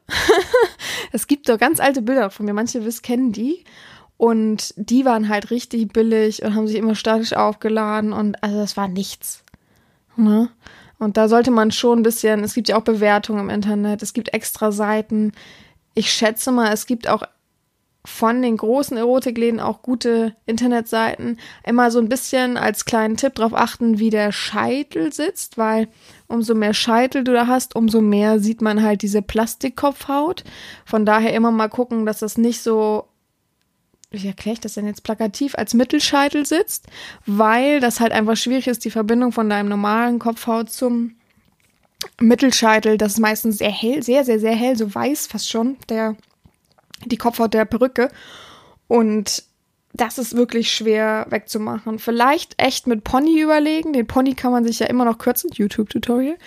es gibt doch ganz alte Bilder von mir, manche wissen kennen die. Und die waren halt richtig billig und haben sich immer statisch aufgeladen und also das war nichts. Ne? Und da sollte man schon ein bisschen, es gibt ja auch Bewertungen im Internet, es gibt extra Seiten. Ich schätze mal, es gibt auch von den großen Erotikläden auch gute Internetseiten. Immer so ein bisschen als kleinen Tipp darauf achten, wie der Scheitel sitzt, weil umso mehr Scheitel du da hast, umso mehr sieht man halt diese Plastikkopfhaut. Von daher immer mal gucken, dass das nicht so, wie erkläre ich das denn jetzt plakativ, als Mittelscheitel sitzt, weil das halt einfach schwierig ist, die Verbindung von deinem normalen Kopfhaut zum Mittelscheitel. Das ist meistens sehr hell, sehr, sehr, sehr hell, so weiß fast schon, der die Kopfhaut der Perücke. Und das ist wirklich schwer wegzumachen. Vielleicht echt mit Pony überlegen. Den Pony kann man sich ja immer noch kürzen, YouTube-Tutorial.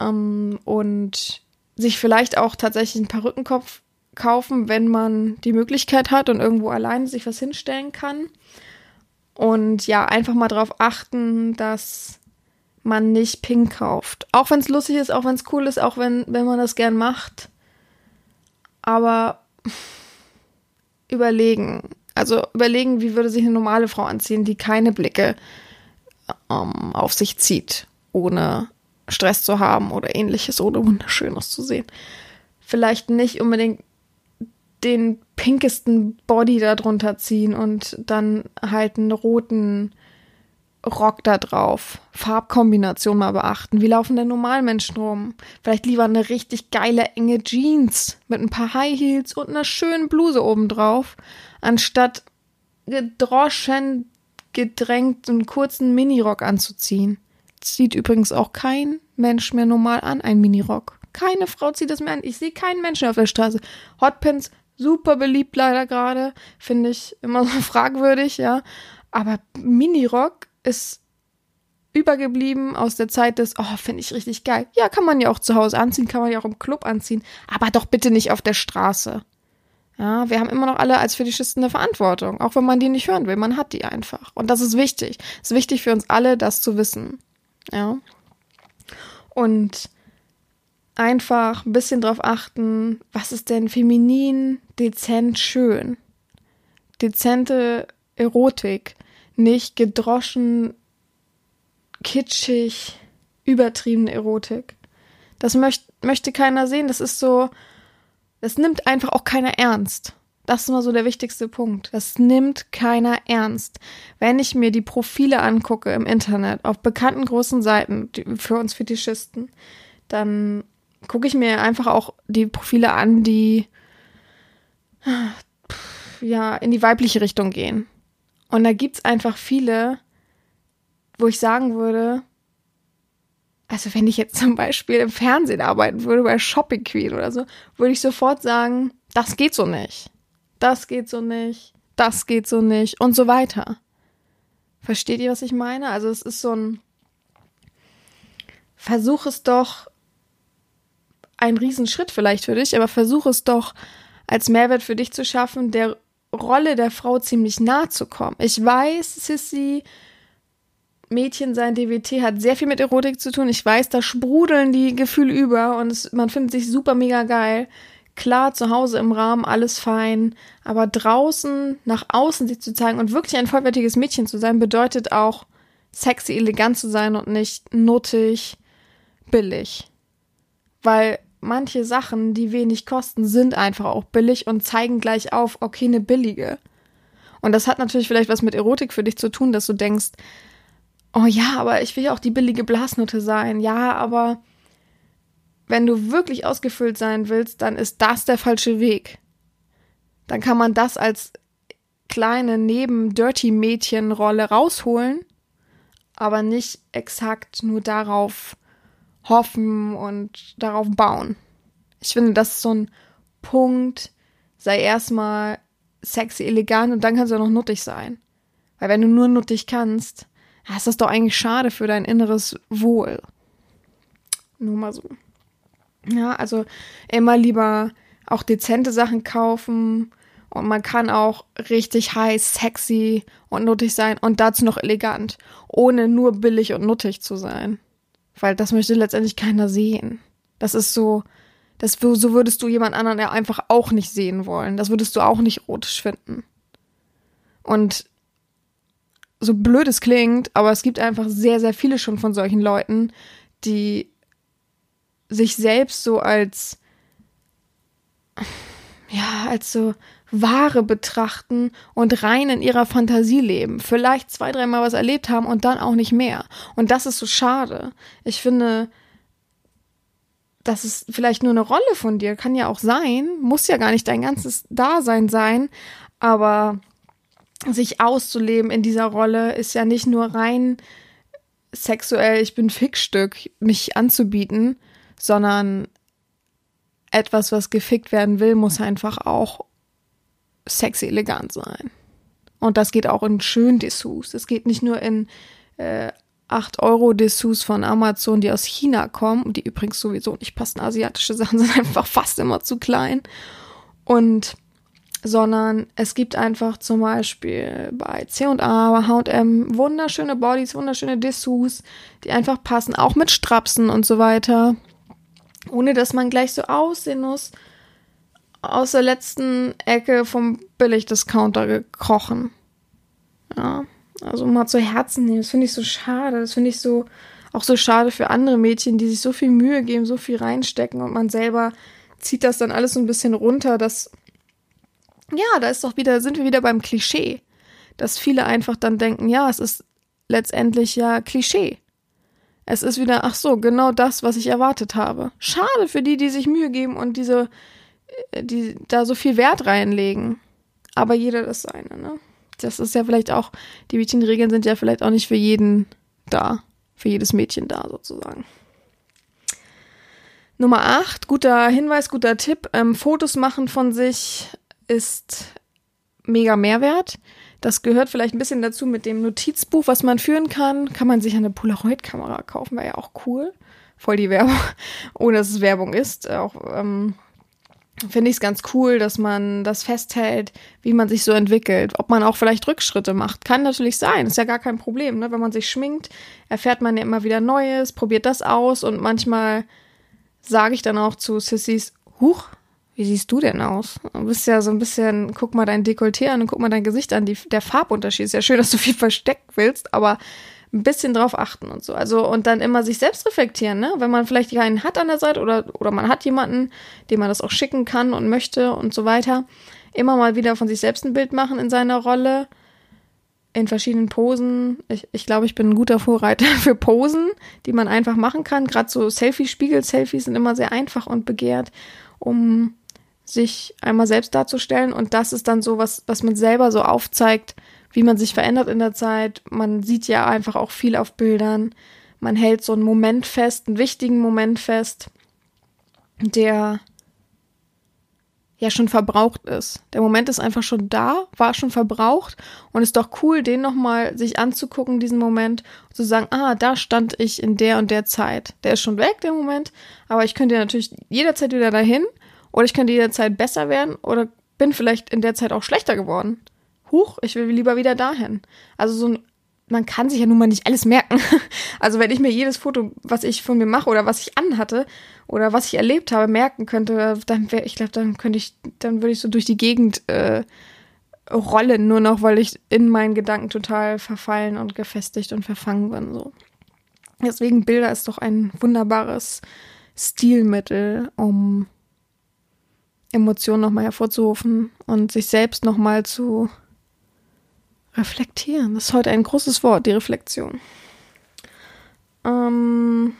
Ähm, und sich vielleicht auch tatsächlich einen Perückenkopf kaufen, wenn man die Möglichkeit hat und irgendwo alleine sich was hinstellen kann. Und ja, einfach mal darauf achten, dass man nicht pink kauft. Auch wenn es lustig ist, auch wenn es cool ist, auch wenn, wenn man das gern macht. Aber überlegen. Also überlegen, wie würde sich eine normale Frau anziehen, die keine Blicke ähm, auf sich zieht, ohne Stress zu haben oder ähnliches, ohne wunderschönes zu sehen. Vielleicht nicht unbedingt den pinkesten Body darunter ziehen und dann halt einen roten Rock da drauf. Farbkombination mal beachten. Wie laufen denn Normalmenschen rum? Vielleicht lieber eine richtig geile enge Jeans mit ein paar High Heels und einer schönen Bluse obendrauf, anstatt gedroschen, gedrängt einen kurzen Minirock anzuziehen. Zieht übrigens auch kein Mensch mehr normal an, ein Minirock. Keine Frau zieht das mehr an. Ich sehe keinen Menschen auf der Straße. Hotpins, super beliebt leider gerade. Finde ich immer so fragwürdig, ja. Aber Minirock ist übergeblieben aus der Zeit des, oh, finde ich richtig geil. Ja, kann man ja auch zu Hause anziehen, kann man ja auch im Club anziehen, aber doch bitte nicht auf der Straße. Ja, wir haben immer noch alle als Fetischisten eine Verantwortung, auch wenn man die nicht hören will. Man hat die einfach. Und das ist wichtig. Es ist wichtig für uns alle, das zu wissen. Ja. Und einfach ein bisschen drauf achten, was ist denn feminin, dezent, schön. Dezente Erotik nicht gedroschen, kitschig, übertriebene Erotik. Das möcht, möchte keiner sehen. Das ist so, das nimmt einfach auch keiner ernst. Das ist immer so der wichtigste Punkt. Das nimmt keiner ernst. Wenn ich mir die Profile angucke im Internet, auf bekannten großen Seiten für uns Fetischisten, dann gucke ich mir einfach auch die Profile an, die ja in die weibliche Richtung gehen. Und da gibt's einfach viele, wo ich sagen würde, also wenn ich jetzt zum Beispiel im Fernsehen arbeiten würde, bei Shopping Queen oder so, würde ich sofort sagen, das geht so nicht. Das geht so nicht. Das geht so nicht. Und so weiter. Versteht ihr, was ich meine? Also es ist so ein, versuch es doch, ein Riesenschritt vielleicht für dich, aber versuch es doch als Mehrwert für dich zu schaffen, der Rolle der Frau ziemlich nahe zu kommen. Ich weiß, Sissy, Mädchen sein DWT hat sehr viel mit Erotik zu tun. Ich weiß, da sprudeln die Gefühle über und es, man findet sich super mega geil. Klar, zu Hause im Rahmen alles fein, aber draußen nach außen sich zu zeigen und wirklich ein vollwertiges Mädchen zu sein, bedeutet auch sexy, elegant zu sein und nicht nuttig, billig. Weil manche Sachen, die wenig kosten, sind einfach auch billig und zeigen gleich auf, okay, eine billige. Und das hat natürlich vielleicht was mit Erotik für dich zu tun, dass du denkst, oh ja, aber ich will ja auch die billige Blasnutte sein. Ja, aber wenn du wirklich ausgefüllt sein willst, dann ist das der falsche Weg. Dann kann man das als kleine Neben-Dirty-Mädchen-Rolle rausholen, aber nicht exakt nur darauf hoffen und darauf bauen. Ich finde, das ist so ein Punkt, sei erstmal sexy, elegant und dann kannst du auch noch nuttig sein. Weil wenn du nur nuttig kannst, ist das doch eigentlich schade für dein inneres Wohl. Nur mal so. Ja, also immer lieber auch dezente Sachen kaufen und man kann auch richtig heiß, sexy und nuttig sein und dazu noch elegant, ohne nur billig und nuttig zu sein. Weil das möchte letztendlich keiner sehen. Das ist so, das, so würdest du jemand anderen ja einfach auch nicht sehen wollen. Das würdest du auch nicht erotisch finden. Und so blöd es klingt, aber es gibt einfach sehr, sehr viele schon von solchen Leuten, die sich selbst so als, ja, als so Ware betrachten und rein in ihrer Fantasie leben. Vielleicht zwei, dreimal was erlebt haben und dann auch nicht mehr. Und das ist so schade. Ich finde, das ist vielleicht nur eine Rolle von dir, kann ja auch sein, muss ja gar nicht dein ganzes Dasein sein, aber sich auszuleben in dieser Rolle ist ja nicht nur rein sexuell, ich bin Fickstück, mich anzubieten, sondern etwas, was gefickt werden will, muss einfach auch sexy elegant sein. Und das geht auch in schön Dessous. Es geht nicht nur in äh, 8 Euro Dessous von Amazon, die aus China kommen, die übrigens sowieso nicht passen. Asiatische Sachen sind einfach fast immer zu klein. Und sondern es gibt einfach zum Beispiel bei C&A, H&M wunderschöne Bodies, wunderschöne Dessous, die einfach passen, auch mit Strapsen und so weiter, ohne dass man gleich so aussehen muss, aus der letzten Ecke vom Billigdiscounter gekrochen. Ja, also mal zu Herzen nehmen, das finde ich so schade. Das finde ich so auch so schade für andere Mädchen, die sich so viel Mühe geben, so viel reinstecken und man selber zieht das dann alles so ein bisschen runter, dass ja, da ist doch wieder, sind wir wieder beim Klischee, dass viele einfach dann denken, ja, es ist letztendlich ja Klischee. Es ist wieder, ach so, genau das, was ich erwartet habe. Schade für die, die sich Mühe geben und diese, die da so viel Wert reinlegen. Aber jeder das seine, ne? Das ist ja vielleicht auch, die Mädchenregeln sind ja vielleicht auch nicht für jeden da. Für jedes Mädchen da, sozusagen. Nummer 8, guter Hinweis, guter Tipp. Ähm, Fotos machen von sich ist mega Mehrwert. Das gehört vielleicht ein bisschen dazu mit dem Notizbuch, was man führen kann. Kann man sich eine Polaroid-Kamera kaufen, wäre ja auch cool. Voll die Werbung, ohne dass es Werbung ist. Auch ähm, finde ich es ganz cool, dass man das festhält, wie man sich so entwickelt. Ob man auch vielleicht Rückschritte macht, kann natürlich sein. Ist ja gar kein Problem. Ne? Wenn man sich schminkt, erfährt man ja immer wieder Neues, probiert das aus und manchmal sage ich dann auch zu Sissys, huch, wie siehst du denn aus? Du bist ja so ein bisschen, guck mal dein Dekolleté an und guck mal dein Gesicht an. Die, der Farbunterschied ist ja schön, dass du viel versteckt willst, aber ein bisschen drauf achten und so. Also, und dann immer sich selbst reflektieren, ne? Wenn man vielleicht keinen hat an der Seite oder, oder man hat jemanden, dem man das auch schicken kann und möchte und so weiter. Immer mal wieder von sich selbst ein Bild machen in seiner Rolle in verschiedenen Posen. Ich, ich glaube, ich bin ein guter Vorreiter für Posen, die man einfach machen kann. Gerade so Selfie-Spiegel-Selfies sind immer sehr einfach und begehrt, um sich einmal selbst darzustellen. Und das ist dann so was, was man selber so aufzeigt, wie man sich verändert in der Zeit. Man sieht ja einfach auch viel auf Bildern. Man hält so einen Moment fest, einen wichtigen Moment fest, der ja schon verbraucht ist. Der Moment ist einfach schon da, war schon verbraucht und ist doch cool, den nochmal sich anzugucken, diesen Moment, zu sagen, ah, da stand ich in der und der Zeit. Der ist schon weg, der Moment, aber ich könnte natürlich jederzeit wieder dahin oder ich könnte jederzeit besser werden oder bin vielleicht in der Zeit auch schlechter geworden. Huch, ich will lieber wieder dahin. Also so ein man kann sich ja nun mal nicht alles merken. Also wenn ich mir jedes Foto, was ich von mir mache oder was ich anhatte oder was ich erlebt habe, merken könnte, dann wäre, ich glaube, dann könnte ich, dann würde ich so durch die Gegend äh, rollen, nur noch, weil ich in meinen Gedanken total verfallen und gefestigt und verfangen bin. So. Deswegen Bilder ist doch ein wunderbares Stilmittel, um Emotionen nochmal hervorzurufen und sich selbst nochmal zu Reflektieren, das ist heute ein großes Wort, die Reflexion. Ähm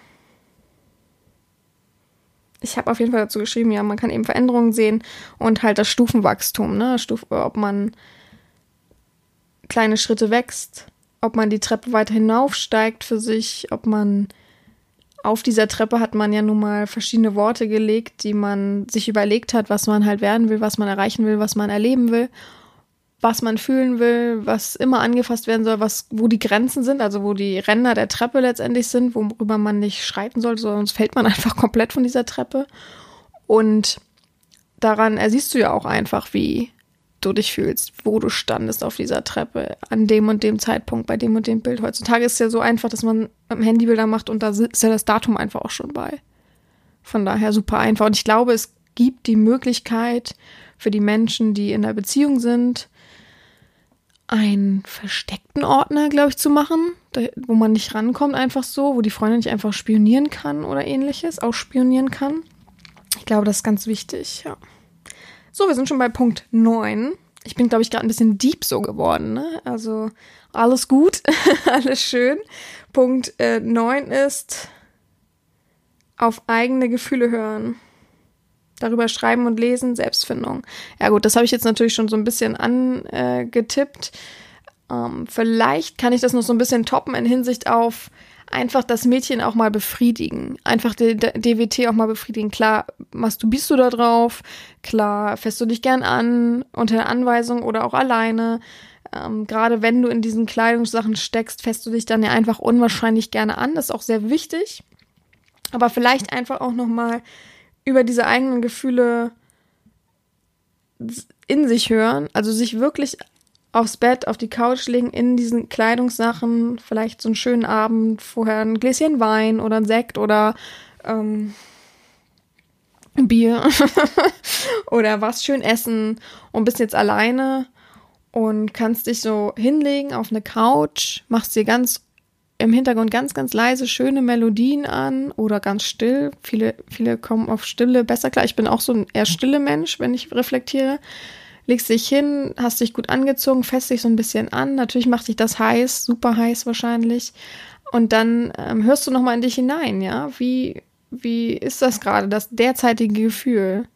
ich habe auf jeden Fall dazu geschrieben, ja, man kann eben Veränderungen sehen und halt das Stufenwachstum, ne? Stuf ob man kleine Schritte wächst, ob man die Treppe weiter hinaufsteigt für sich, ob man auf dieser Treppe hat man ja nun mal verschiedene Worte gelegt, die man sich überlegt hat, was man halt werden will, was man erreichen will, was man erleben will was man fühlen will, was immer angefasst werden soll, was, wo die Grenzen sind, also wo die Ränder der Treppe letztendlich sind, worüber man nicht schreiten soll, sonst fällt man einfach komplett von dieser Treppe. Und daran ersiehst du ja auch einfach, wie du dich fühlst, wo du standest auf dieser Treppe, an dem und dem Zeitpunkt, bei dem und dem Bild. Heutzutage ist es ja so einfach, dass man mit dem Handy Bilder macht und da ist ja das Datum einfach auch schon bei. Von daher super einfach. Und ich glaube, es gibt die Möglichkeit für die Menschen, die in der Beziehung sind, einen versteckten Ordner, glaube ich, zu machen, da, wo man nicht rankommt einfach so, wo die Freundin nicht einfach spionieren kann oder ähnliches, auch spionieren kann. Ich glaube, das ist ganz wichtig, ja. So, wir sind schon bei Punkt 9. Ich bin, glaube ich, gerade ein bisschen deep so geworden, ne? Also alles gut, alles schön. Punkt äh, 9 ist auf eigene Gefühle hören darüber schreiben und lesen, Selbstfindung. Ja gut, das habe ich jetzt natürlich schon so ein bisschen angetippt. Ähm, vielleicht kann ich das noch so ein bisschen toppen in Hinsicht auf einfach das Mädchen auch mal befriedigen. Einfach die DWT auch mal befriedigen. Klar, machst du, bist du da drauf? Klar, fährst du dich gern an, unter Anweisung oder auch alleine. Ähm, Gerade wenn du in diesen Kleidungssachen steckst, fährst du dich dann ja einfach unwahrscheinlich gerne an. Das ist auch sehr wichtig. Aber vielleicht einfach auch nochmal über diese eigenen Gefühle in sich hören, also sich wirklich aufs Bett, auf die Couch legen, in diesen Kleidungssachen, vielleicht so einen schönen Abend, vorher ein Gläschen Wein oder ein Sekt oder ähm, Bier oder was schön essen und bist jetzt alleine und kannst dich so hinlegen auf eine Couch, machst dir ganz im Hintergrund ganz, ganz leise schöne Melodien an oder ganz still. Viele, viele kommen auf Stille besser klar. Ich bin auch so ein eher stille Mensch, wenn ich reflektiere. legst dich hin, hast dich gut angezogen, fässt dich so ein bisschen an. Natürlich macht dich das heiß, super heiß wahrscheinlich. Und dann ähm, hörst du nochmal in dich hinein, ja? Wie, wie ist das gerade, das derzeitige Gefühl?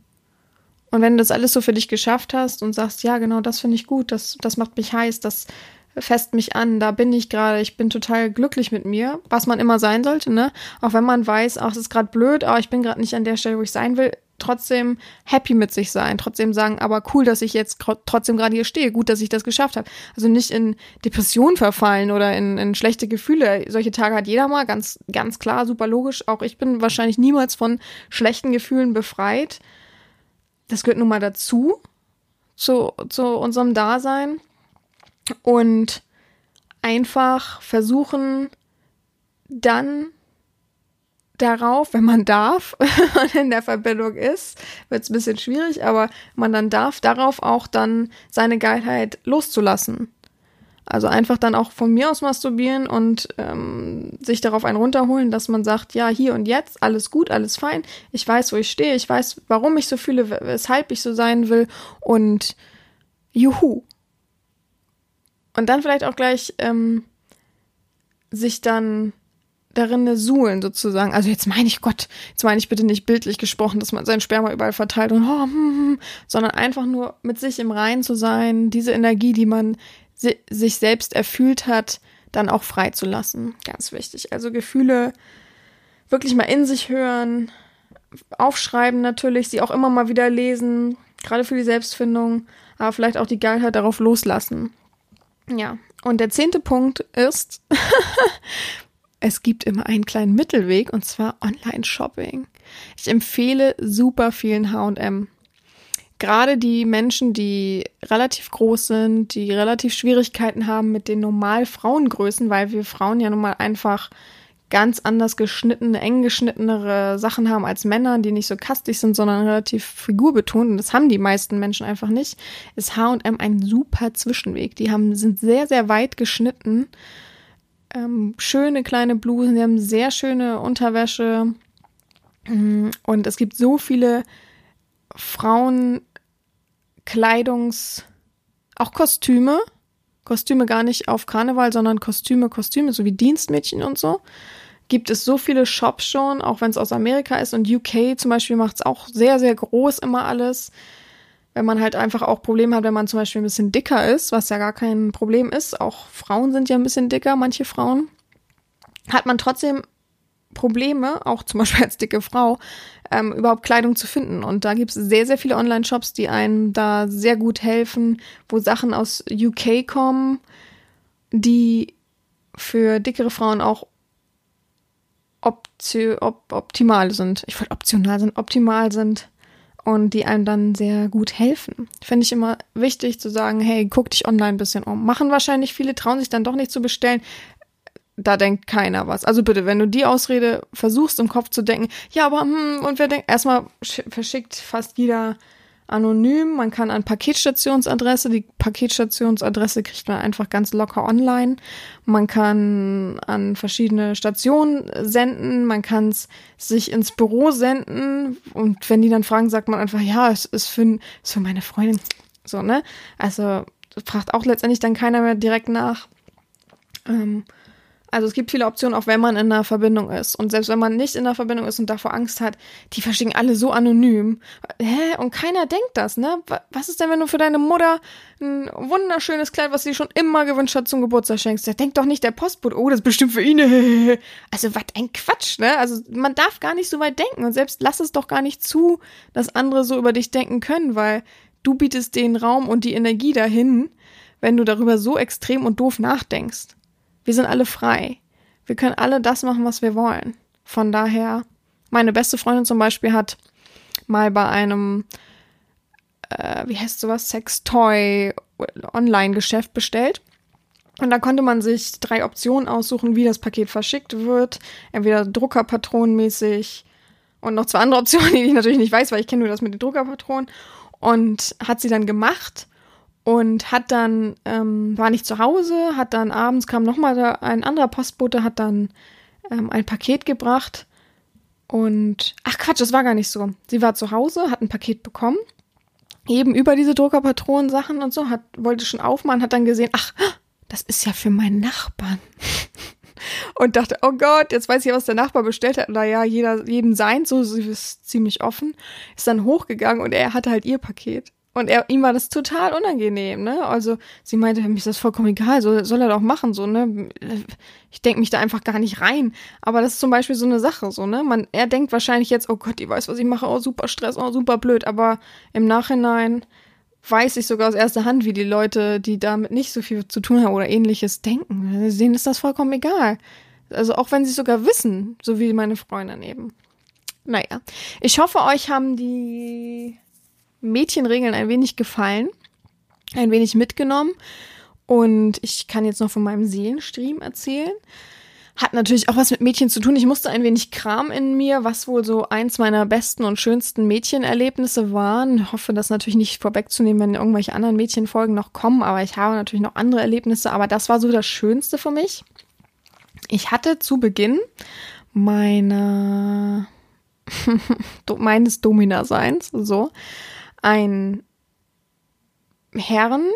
Und wenn du das alles so für dich geschafft hast und sagst, ja, genau, das finde ich gut, das, das macht mich heiß, das fest mich an, da bin ich gerade, ich bin total glücklich mit mir, was man immer sein sollte, ne? Auch wenn man weiß, ach, es ist gerade blöd, aber ich bin gerade nicht an der Stelle, wo ich sein will, trotzdem happy mit sich sein, trotzdem sagen, aber cool, dass ich jetzt trotzdem gerade hier stehe, gut, dass ich das geschafft habe. Also nicht in Depression verfallen oder in, in schlechte Gefühle. Solche Tage hat jeder mal, ganz, ganz klar, super logisch. Auch ich bin wahrscheinlich niemals von schlechten Gefühlen befreit. Das gehört nun mal dazu, zu, zu unserem Dasein. Und einfach versuchen, dann darauf, wenn man darf, wenn man in der Verbindung ist, wird es ein bisschen schwierig, aber man dann darf, darauf auch dann seine Geilheit loszulassen. Also einfach dann auch von mir aus masturbieren und ähm, sich darauf einen runterholen, dass man sagt, ja, hier und jetzt, alles gut, alles fein, ich weiß, wo ich stehe, ich weiß, warum ich so fühle, weshalb ich so sein will und juhu. Und dann vielleicht auch gleich ähm, sich dann darin suhlen sozusagen. Also jetzt meine ich Gott, jetzt meine ich bitte nicht bildlich gesprochen, dass man sein Sperma überall verteilt und oh, hm, hm, hm, sondern einfach nur mit sich im Reinen zu sein, diese Energie, die man si sich selbst erfüllt hat, dann auch freizulassen. Ganz wichtig. Also Gefühle wirklich mal in sich hören, aufschreiben natürlich, sie auch immer mal wieder lesen, gerade für die Selbstfindung, aber vielleicht auch die Geilheit darauf loslassen. Ja, und der zehnte Punkt ist, es gibt immer einen kleinen Mittelweg und zwar Online-Shopping. Ich empfehle super vielen HM. Gerade die Menschen, die relativ groß sind, die relativ Schwierigkeiten haben mit den normal Frauengrößen, weil wir Frauen ja nun mal einfach ganz anders geschnittene, eng geschnittenere Sachen haben als Männer, die nicht so kastig sind, sondern relativ figurbetont. Und das haben die meisten Menschen einfach nicht. Ist H&M ein super Zwischenweg. Die haben, sind sehr, sehr weit geschnitten ähm, schöne kleine Blusen, die haben sehr schöne Unterwäsche. Mm, und es gibt so viele Frauenkleidungs-, auch Kostüme. Kostüme gar nicht auf Karneval, sondern Kostüme, Kostüme, so wie Dienstmädchen und so. Gibt es so viele Shops schon, auch wenn es aus Amerika ist und UK zum Beispiel macht es auch sehr, sehr groß immer alles wenn man halt einfach auch Probleme hat, wenn man zum Beispiel ein bisschen dicker ist, was ja gar kein Problem ist. Auch Frauen sind ja ein bisschen dicker, manche Frauen. Hat man trotzdem Probleme, auch zum Beispiel als dicke Frau, ähm, überhaupt Kleidung zu finden. Und da gibt es sehr, sehr viele Online-Shops, die einem da sehr gut helfen, wo Sachen aus UK kommen, die für dickere Frauen auch opti op optimal sind. Ich wollte optional sind, optimal sind und die einem dann sehr gut helfen. Finde ich immer wichtig zu sagen, hey, guck dich online ein bisschen um. Machen wahrscheinlich viele, trauen sich dann doch nicht zu bestellen. Da denkt keiner was. Also bitte, wenn du die Ausrede versuchst im Kopf zu denken, ja, aber hm, und wer denkt, erstmal verschickt fast jeder anonym. Man kann an Paketstationsadresse, die Paketstationsadresse kriegt man einfach ganz locker online. Man kann an verschiedene Stationen senden, man kann es sich ins Büro senden und wenn die dann fragen, sagt man einfach, ja, es ist für, ist für meine Freundin. So, ne? Also fragt auch letztendlich dann keiner mehr direkt nach. Ähm, also es gibt viele Optionen, auch wenn man in einer Verbindung ist. Und selbst wenn man nicht in einer Verbindung ist und davor Angst hat, die verschicken alle so anonym. Hä? Und keiner denkt das, ne? Was ist denn, wenn du für deine Mutter ein wunderschönes Kleid, was sie schon immer gewünscht hat, zum Geburtstag schenkst? Der denkt doch nicht der Postbote, oh, das ist bestimmt für ihn. Also was ein Quatsch, ne? Also man darf gar nicht so weit denken. Und selbst lass es doch gar nicht zu, dass andere so über dich denken können, weil du bietest den Raum und die Energie dahin, wenn du darüber so extrem und doof nachdenkst. Wir sind alle frei. Wir können alle das machen, was wir wollen. Von daher, meine beste Freundin zum Beispiel hat mal bei einem, äh, wie heißt sowas, Sextoy Online-Geschäft bestellt. Und da konnte man sich drei Optionen aussuchen, wie das Paket verschickt wird. Entweder Druckerpatronenmäßig und noch zwei andere Optionen, die ich natürlich nicht weiß, weil ich kenne nur das mit den Druckerpatronen. Und hat sie dann gemacht und hat dann, ähm, war nicht zu Hause, hat dann abends kam nochmal ein anderer Postbote, hat dann ähm, ein Paket gebracht und, ach Quatsch, das war gar nicht so. Sie war zu Hause, hat ein Paket bekommen eben über diese Druckerpatronen-Sachen und so, hat, wollte schon aufmachen, hat dann gesehen, ach, das ist ja für meinen Nachbarn. und dachte, oh Gott, jetzt weiß ich ja, was der Nachbar bestellt hat. Naja, jeder, jedem sein, so, sie ist ziemlich offen. Ist dann hochgegangen und er hatte halt ihr Paket. Und er, ihm war das total unangenehm, ne? Also sie meinte, mir ist das vollkommen egal, so, soll er doch machen, so, ne? Ich denke mich da einfach gar nicht rein. Aber das ist zum Beispiel so eine Sache, so, ne? Man, er denkt wahrscheinlich jetzt, oh Gott, die weiß, was ich mache, oh, super Stress, oh, super blöd. Aber im Nachhinein weiß ich sogar aus erster Hand, wie die Leute, die damit nicht so viel zu tun haben oder ähnliches denken. Sehen ist das vollkommen egal. Also auch wenn sie sogar wissen, so wie meine Freundin eben. Naja, ich hoffe, euch haben die Mädchenregeln ein wenig gefallen, ein wenig mitgenommen. Und ich kann jetzt noch von meinem Seelenstream erzählen. Hat natürlich auch was mit Mädchen zu tun. Ich musste ein wenig Kram in mir, was wohl so eins meiner besten und schönsten Mädchenerlebnisse waren. Ich hoffe, das natürlich nicht vorwegzunehmen, wenn irgendwelche anderen Mädchenfolgen noch kommen, aber ich habe natürlich noch andere Erlebnisse. Aber das war so das Schönste für mich. Ich hatte zu Beginn meiner meines Domina-Seins, so, ein Herrn,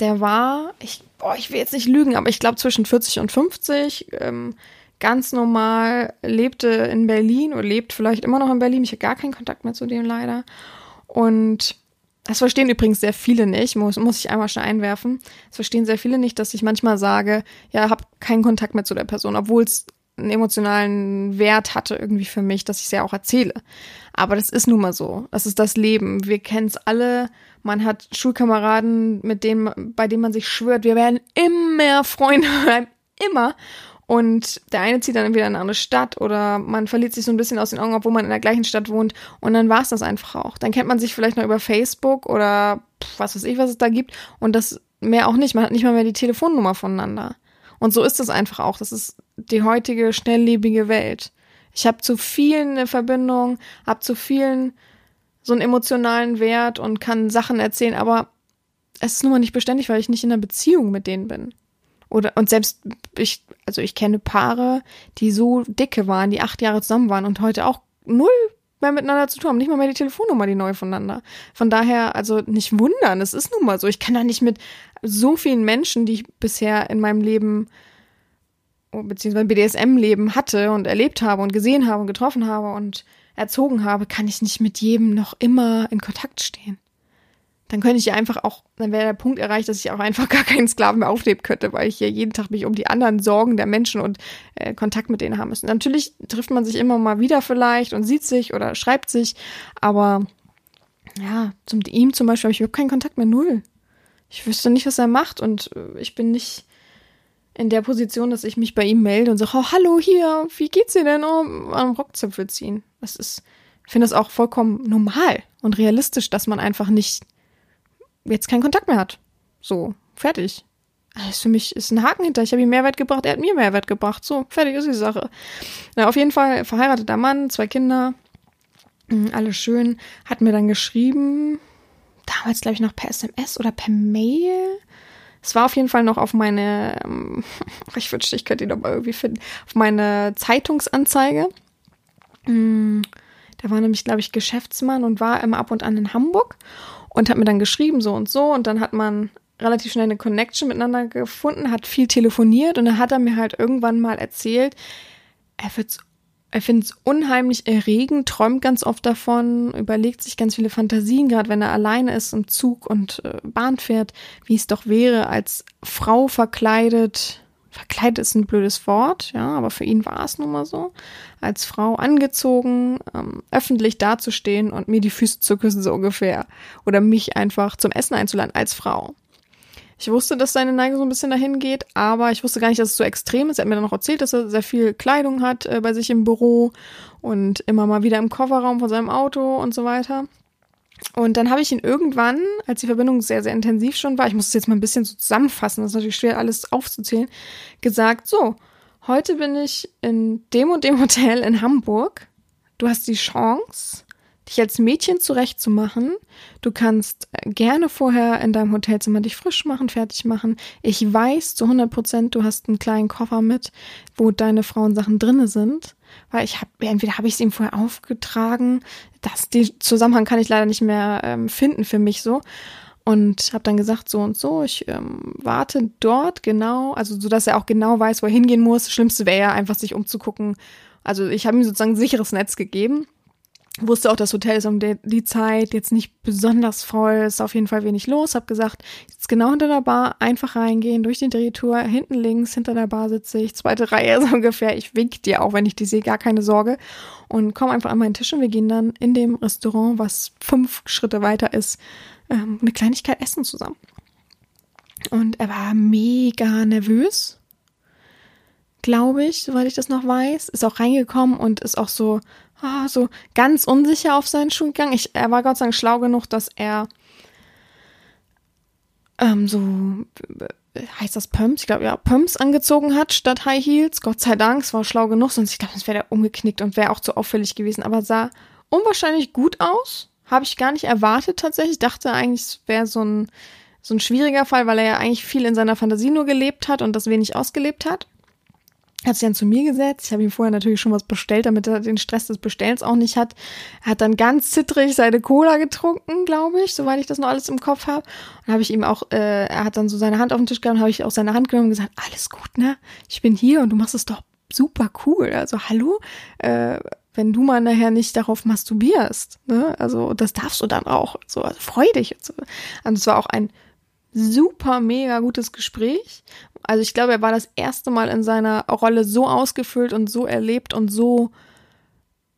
der war, ich, boah, ich will jetzt nicht lügen, aber ich glaube zwischen 40 und 50, ähm, ganz normal, lebte in Berlin oder lebt vielleicht immer noch in Berlin. Ich habe gar keinen Kontakt mehr zu dem leider. Und das verstehen übrigens sehr viele nicht, muss, muss ich einmal schon einwerfen. Das verstehen sehr viele nicht, dass ich manchmal sage, ja, habe keinen Kontakt mehr zu der Person, obwohl es einen emotionalen Wert hatte irgendwie für mich, dass ich es ja auch erzähle. Aber das ist nun mal so. Das ist das Leben. Wir kennen es alle. Man hat Schulkameraden, mit denen, bei denen man sich schwört, wir werden immer Freunde bleiben. Immer. Und der eine zieht dann wieder in eine andere Stadt oder man verliert sich so ein bisschen aus den Augen, obwohl man in der gleichen Stadt wohnt. Und dann war es das einfach auch. Dann kennt man sich vielleicht noch über Facebook oder was weiß ich, was es da gibt. Und das mehr auch nicht. Man hat nicht mal mehr die Telefonnummer voneinander. Und so ist es einfach auch. Das ist die heutige schnelllebige Welt. Ich habe zu vielen eine Verbindung, habe zu vielen so einen emotionalen Wert und kann Sachen erzählen, aber es ist nun mal nicht beständig, weil ich nicht in einer Beziehung mit denen bin. Oder, und selbst ich, also ich kenne Paare, die so dicke waren, die acht Jahre zusammen waren und heute auch null mehr miteinander zu tun haben, nicht mal mehr die Telefonnummer, die neu voneinander. Von daher, also nicht wundern, es ist nun mal so. Ich kann da nicht mit so vielen Menschen, die ich bisher in meinem Leben beziehungsweise BDSM-Leben hatte und erlebt habe und gesehen habe und getroffen habe und erzogen habe, kann ich nicht mit jedem noch immer in Kontakt stehen. Dann könnte ich ja einfach auch, dann wäre der Punkt erreicht, dass ich auch einfach gar keinen Sklaven mehr aufleben könnte, weil ich ja jeden Tag mich um die anderen Sorgen der Menschen und äh, Kontakt mit denen haben müssen. Natürlich trifft man sich immer mal wieder vielleicht und sieht sich oder schreibt sich, aber ja, zum ihm zum Beispiel habe ich überhaupt keinen Kontakt mehr, null. Ich wüsste nicht, was er macht und äh, ich bin nicht in der Position, dass ich mich bei ihm melde und sage, oh, hallo hier, wie geht's dir denn? Oh, am Rockzipfel ziehen. Das ist, ich finde das auch vollkommen normal und realistisch, dass man einfach nicht jetzt keinen Kontakt mehr hat. So, fertig. Also für mich ist ein Haken hinter. Ich habe ihm Mehrwert gebracht, er hat mir Mehrwert gebracht. So, fertig ist die Sache. Na, auf jeden Fall verheirateter Mann, zwei Kinder, hm, alles schön. Hat mir dann geschrieben, damals glaube ich noch per SMS oder per Mail es war auf jeden Fall noch auf meine, ähm, ich wünschte, ich könnte ihn mal irgendwie finden, auf meine Zeitungsanzeige. Mm, der war nämlich, glaube ich, Geschäftsmann und war immer ab und an in Hamburg und hat mir dann geschrieben, so und so. Und dann hat man relativ schnell eine Connection miteinander gefunden, hat viel telefoniert und dann hat er mir halt irgendwann mal erzählt, er wird er findet es unheimlich erregend, träumt ganz oft davon, überlegt sich ganz viele Fantasien, gerade wenn er alleine ist im Zug und äh, Bahn fährt, wie es doch wäre, als Frau verkleidet. Verkleidet ist ein blödes Wort, ja, aber für ihn war es nun mal so. Als Frau angezogen, ähm, öffentlich dazustehen und mir die Füße zu küssen, so ungefähr. Oder mich einfach zum Essen einzuladen als Frau. Ich wusste, dass seine Neigung so ein bisschen dahin geht, aber ich wusste gar nicht, dass es so extrem ist. Er hat mir dann noch erzählt, dass er sehr viel Kleidung hat äh, bei sich im Büro und immer mal wieder im Kofferraum von seinem Auto und so weiter. Und dann habe ich ihn irgendwann, als die Verbindung sehr, sehr intensiv schon war, ich muss es jetzt mal ein bisschen so zusammenfassen, das ist natürlich schwer, alles aufzuzählen, gesagt, so, heute bin ich in dem und dem Hotel in Hamburg. Du hast die Chance, dich als Mädchen zurechtzumachen. Du kannst äh, gerne vorher in deinem Hotelzimmer dich frisch machen, fertig machen. Ich weiß zu 100 Prozent, du hast einen kleinen Koffer mit, wo deine Frauensachen drinne sind. weil ich habe entweder habe ich es ihm vorher aufgetragen, das den Zusammenhang kann ich leider nicht mehr ähm, finden für mich so und habe dann gesagt so und so, ich ähm, warte dort genau, also so dass er auch genau weiß, wo er hingehen muss. Schlimmste wäre ja einfach sich umzugucken. Also ich habe ihm sozusagen ein sicheres Netz gegeben wusste auch, das Hotel ist um die, die, Zeit jetzt nicht besonders voll, ist auf jeden Fall wenig los. Hab gesagt, jetzt genau hinter der Bar, einfach reingehen, durch die Drehtour, hinten links, hinter der Bar sitze ich, zweite Reihe so ungefähr. Ich wink dir auch, wenn ich die sehe, gar keine Sorge. Und komm einfach an meinen Tisch und wir gehen dann in dem Restaurant, was fünf Schritte weiter ist, ähm, eine Kleinigkeit essen zusammen. Und er war mega nervös, glaube ich, soweit ich das noch weiß. Ist auch reingekommen und ist auch so, ah, so ganz unsicher auf seinen Schuh gegangen. Ich, er war Gott sei Dank schlau genug, dass er ähm, so heißt das Pumps? Ich glaube, ja, Pumps angezogen hat statt High Heels. Gott sei Dank, es war schlau genug, sonst ich glaube, sonst wäre der umgeknickt und wäre auch zu auffällig gewesen. Aber sah unwahrscheinlich gut aus. Habe ich gar nicht erwartet tatsächlich. Ich dachte eigentlich, es wäre so ein, so ein schwieriger Fall, weil er ja eigentlich viel in seiner Fantasie nur gelebt hat und das wenig ausgelebt hat hat sich dann zu mir gesetzt. Ich habe ihm vorher natürlich schon was bestellt, damit er den Stress des Bestellens auch nicht hat. Er hat dann ganz zittrig seine Cola getrunken, glaube ich, soweit ich das noch alles im Kopf habe. Und habe ich ihm auch, äh, er hat dann so seine Hand auf den Tisch gehabt, habe ich auch seine Hand genommen und gesagt, alles gut, ne? Ich bin hier und du machst es doch super cool. Also hallo, äh, wenn du mal nachher nicht darauf masturbierst, ne? Also das darfst du dann auch. So, also freu dich. Und, so. und es war auch ein super mega gutes Gespräch. Also ich glaube, er war das erste Mal in seiner Rolle so ausgefüllt und so erlebt und so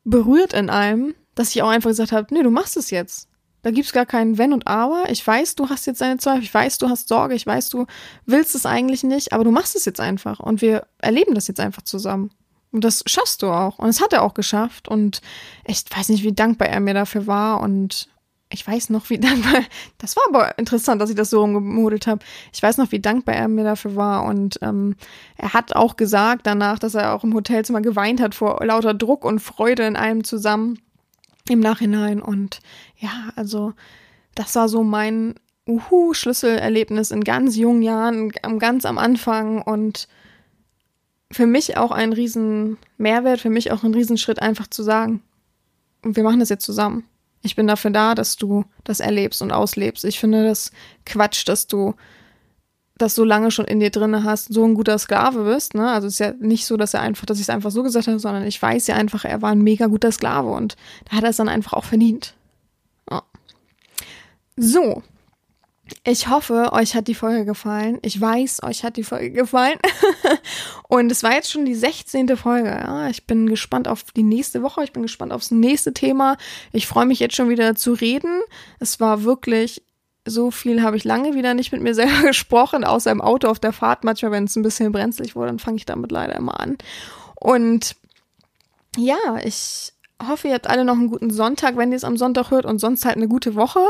berührt in allem, dass ich auch einfach gesagt habe, nee, du machst es jetzt. Da gibt's gar kein Wenn und Aber. Ich weiß, du hast jetzt deine Zweifel, ich weiß, du hast Sorge, ich weiß, du willst es eigentlich nicht, aber du machst es jetzt einfach und wir erleben das jetzt einfach zusammen. Und das schaffst du auch. Und das hat er auch geschafft. Und ich weiß nicht, wie dankbar er mir dafür war. Und ich weiß noch, wie dankbar, das war aber interessant, dass ich das so rumgemodelt habe. Ich weiß noch, wie dankbar er mir dafür war. Und ähm, er hat auch gesagt danach, dass er auch im Hotelzimmer geweint hat vor lauter Druck und Freude in allem zusammen im Nachhinein. Und ja, also das war so mein Uhu-Schlüsselerlebnis in ganz jungen Jahren, ganz am Anfang und für mich auch ein riesen Mehrwert, für mich auch ein Riesenschritt, einfach zu sagen, wir machen das jetzt zusammen. Ich bin dafür da, dass du das erlebst und auslebst. Ich finde das Quatsch, dass du das so lange schon in dir drinne hast, so ein guter Sklave bist. Ne? Also es ist ja nicht so, dass er einfach, dass ich es einfach so gesagt habe, sondern ich weiß ja einfach, er war ein mega guter Sklave und da hat er es dann einfach auch verdient. Ja. So, ich hoffe, euch hat die Folge gefallen. Ich weiß, euch hat die Folge gefallen. und es war jetzt schon die 16. Folge. Ja, ich bin gespannt auf die nächste Woche. Ich bin gespannt aufs nächste Thema. Ich freue mich jetzt schon wieder zu reden. Es war wirklich so viel habe ich lange wieder nicht mit mir selber gesprochen, außer im Auto auf der Fahrt. Manchmal, wenn es ein bisschen brenzlig wurde, dann fange ich damit leider immer an. Und ja, ich hoffe, ihr habt alle noch einen guten Sonntag, wenn ihr es am Sonntag hört und sonst halt eine gute Woche.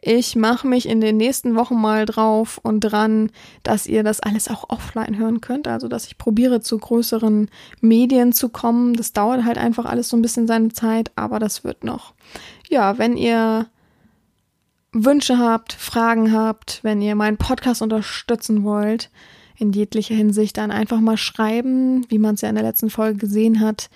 Ich mache mich in den nächsten Wochen mal drauf und dran, dass ihr das alles auch offline hören könnt. Also, dass ich probiere, zu größeren Medien zu kommen. Das dauert halt einfach alles so ein bisschen seine Zeit, aber das wird noch. Ja, wenn ihr Wünsche habt, Fragen habt, wenn ihr meinen Podcast unterstützen wollt, in jeglicher Hinsicht, dann einfach mal schreiben, wie man es ja in der letzten Folge gesehen hat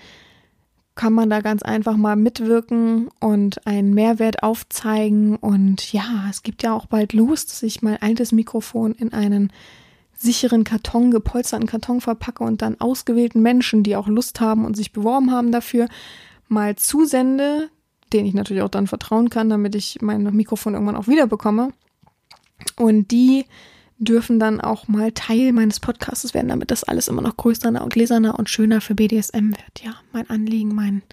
kann man da ganz einfach mal mitwirken und einen Mehrwert aufzeigen. Und ja, es gibt ja auch bald Lust, dass ich mein altes Mikrofon in einen sicheren Karton, gepolsterten Karton verpacke und dann ausgewählten Menschen, die auch Lust haben und sich beworben haben dafür, mal zusende, denen ich natürlich auch dann vertrauen kann, damit ich mein Mikrofon irgendwann auch wieder bekomme. Und die dürfen dann auch mal Teil meines Podcasts werden, damit das alles immer noch größer und gläserner und schöner für BDSM wird. Ja, mein Anliegen, mein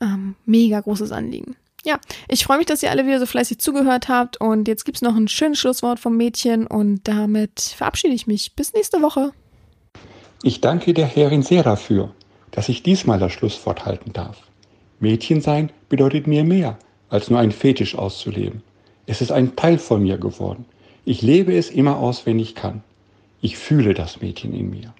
ähm, mega großes Anliegen. Ja, ich freue mich, dass ihr alle wieder so fleißig zugehört habt und jetzt gibt es noch ein schönes Schlusswort vom Mädchen und damit verabschiede ich mich. Bis nächste Woche. Ich danke der Herrin sehr dafür, dass ich diesmal das Schlusswort halten darf. Mädchen sein bedeutet mir mehr, als nur einen Fetisch auszuleben. Es ist ein Teil von mir geworden. Ich lebe es immer aus, wenn ich kann. Ich fühle das Mädchen in mir.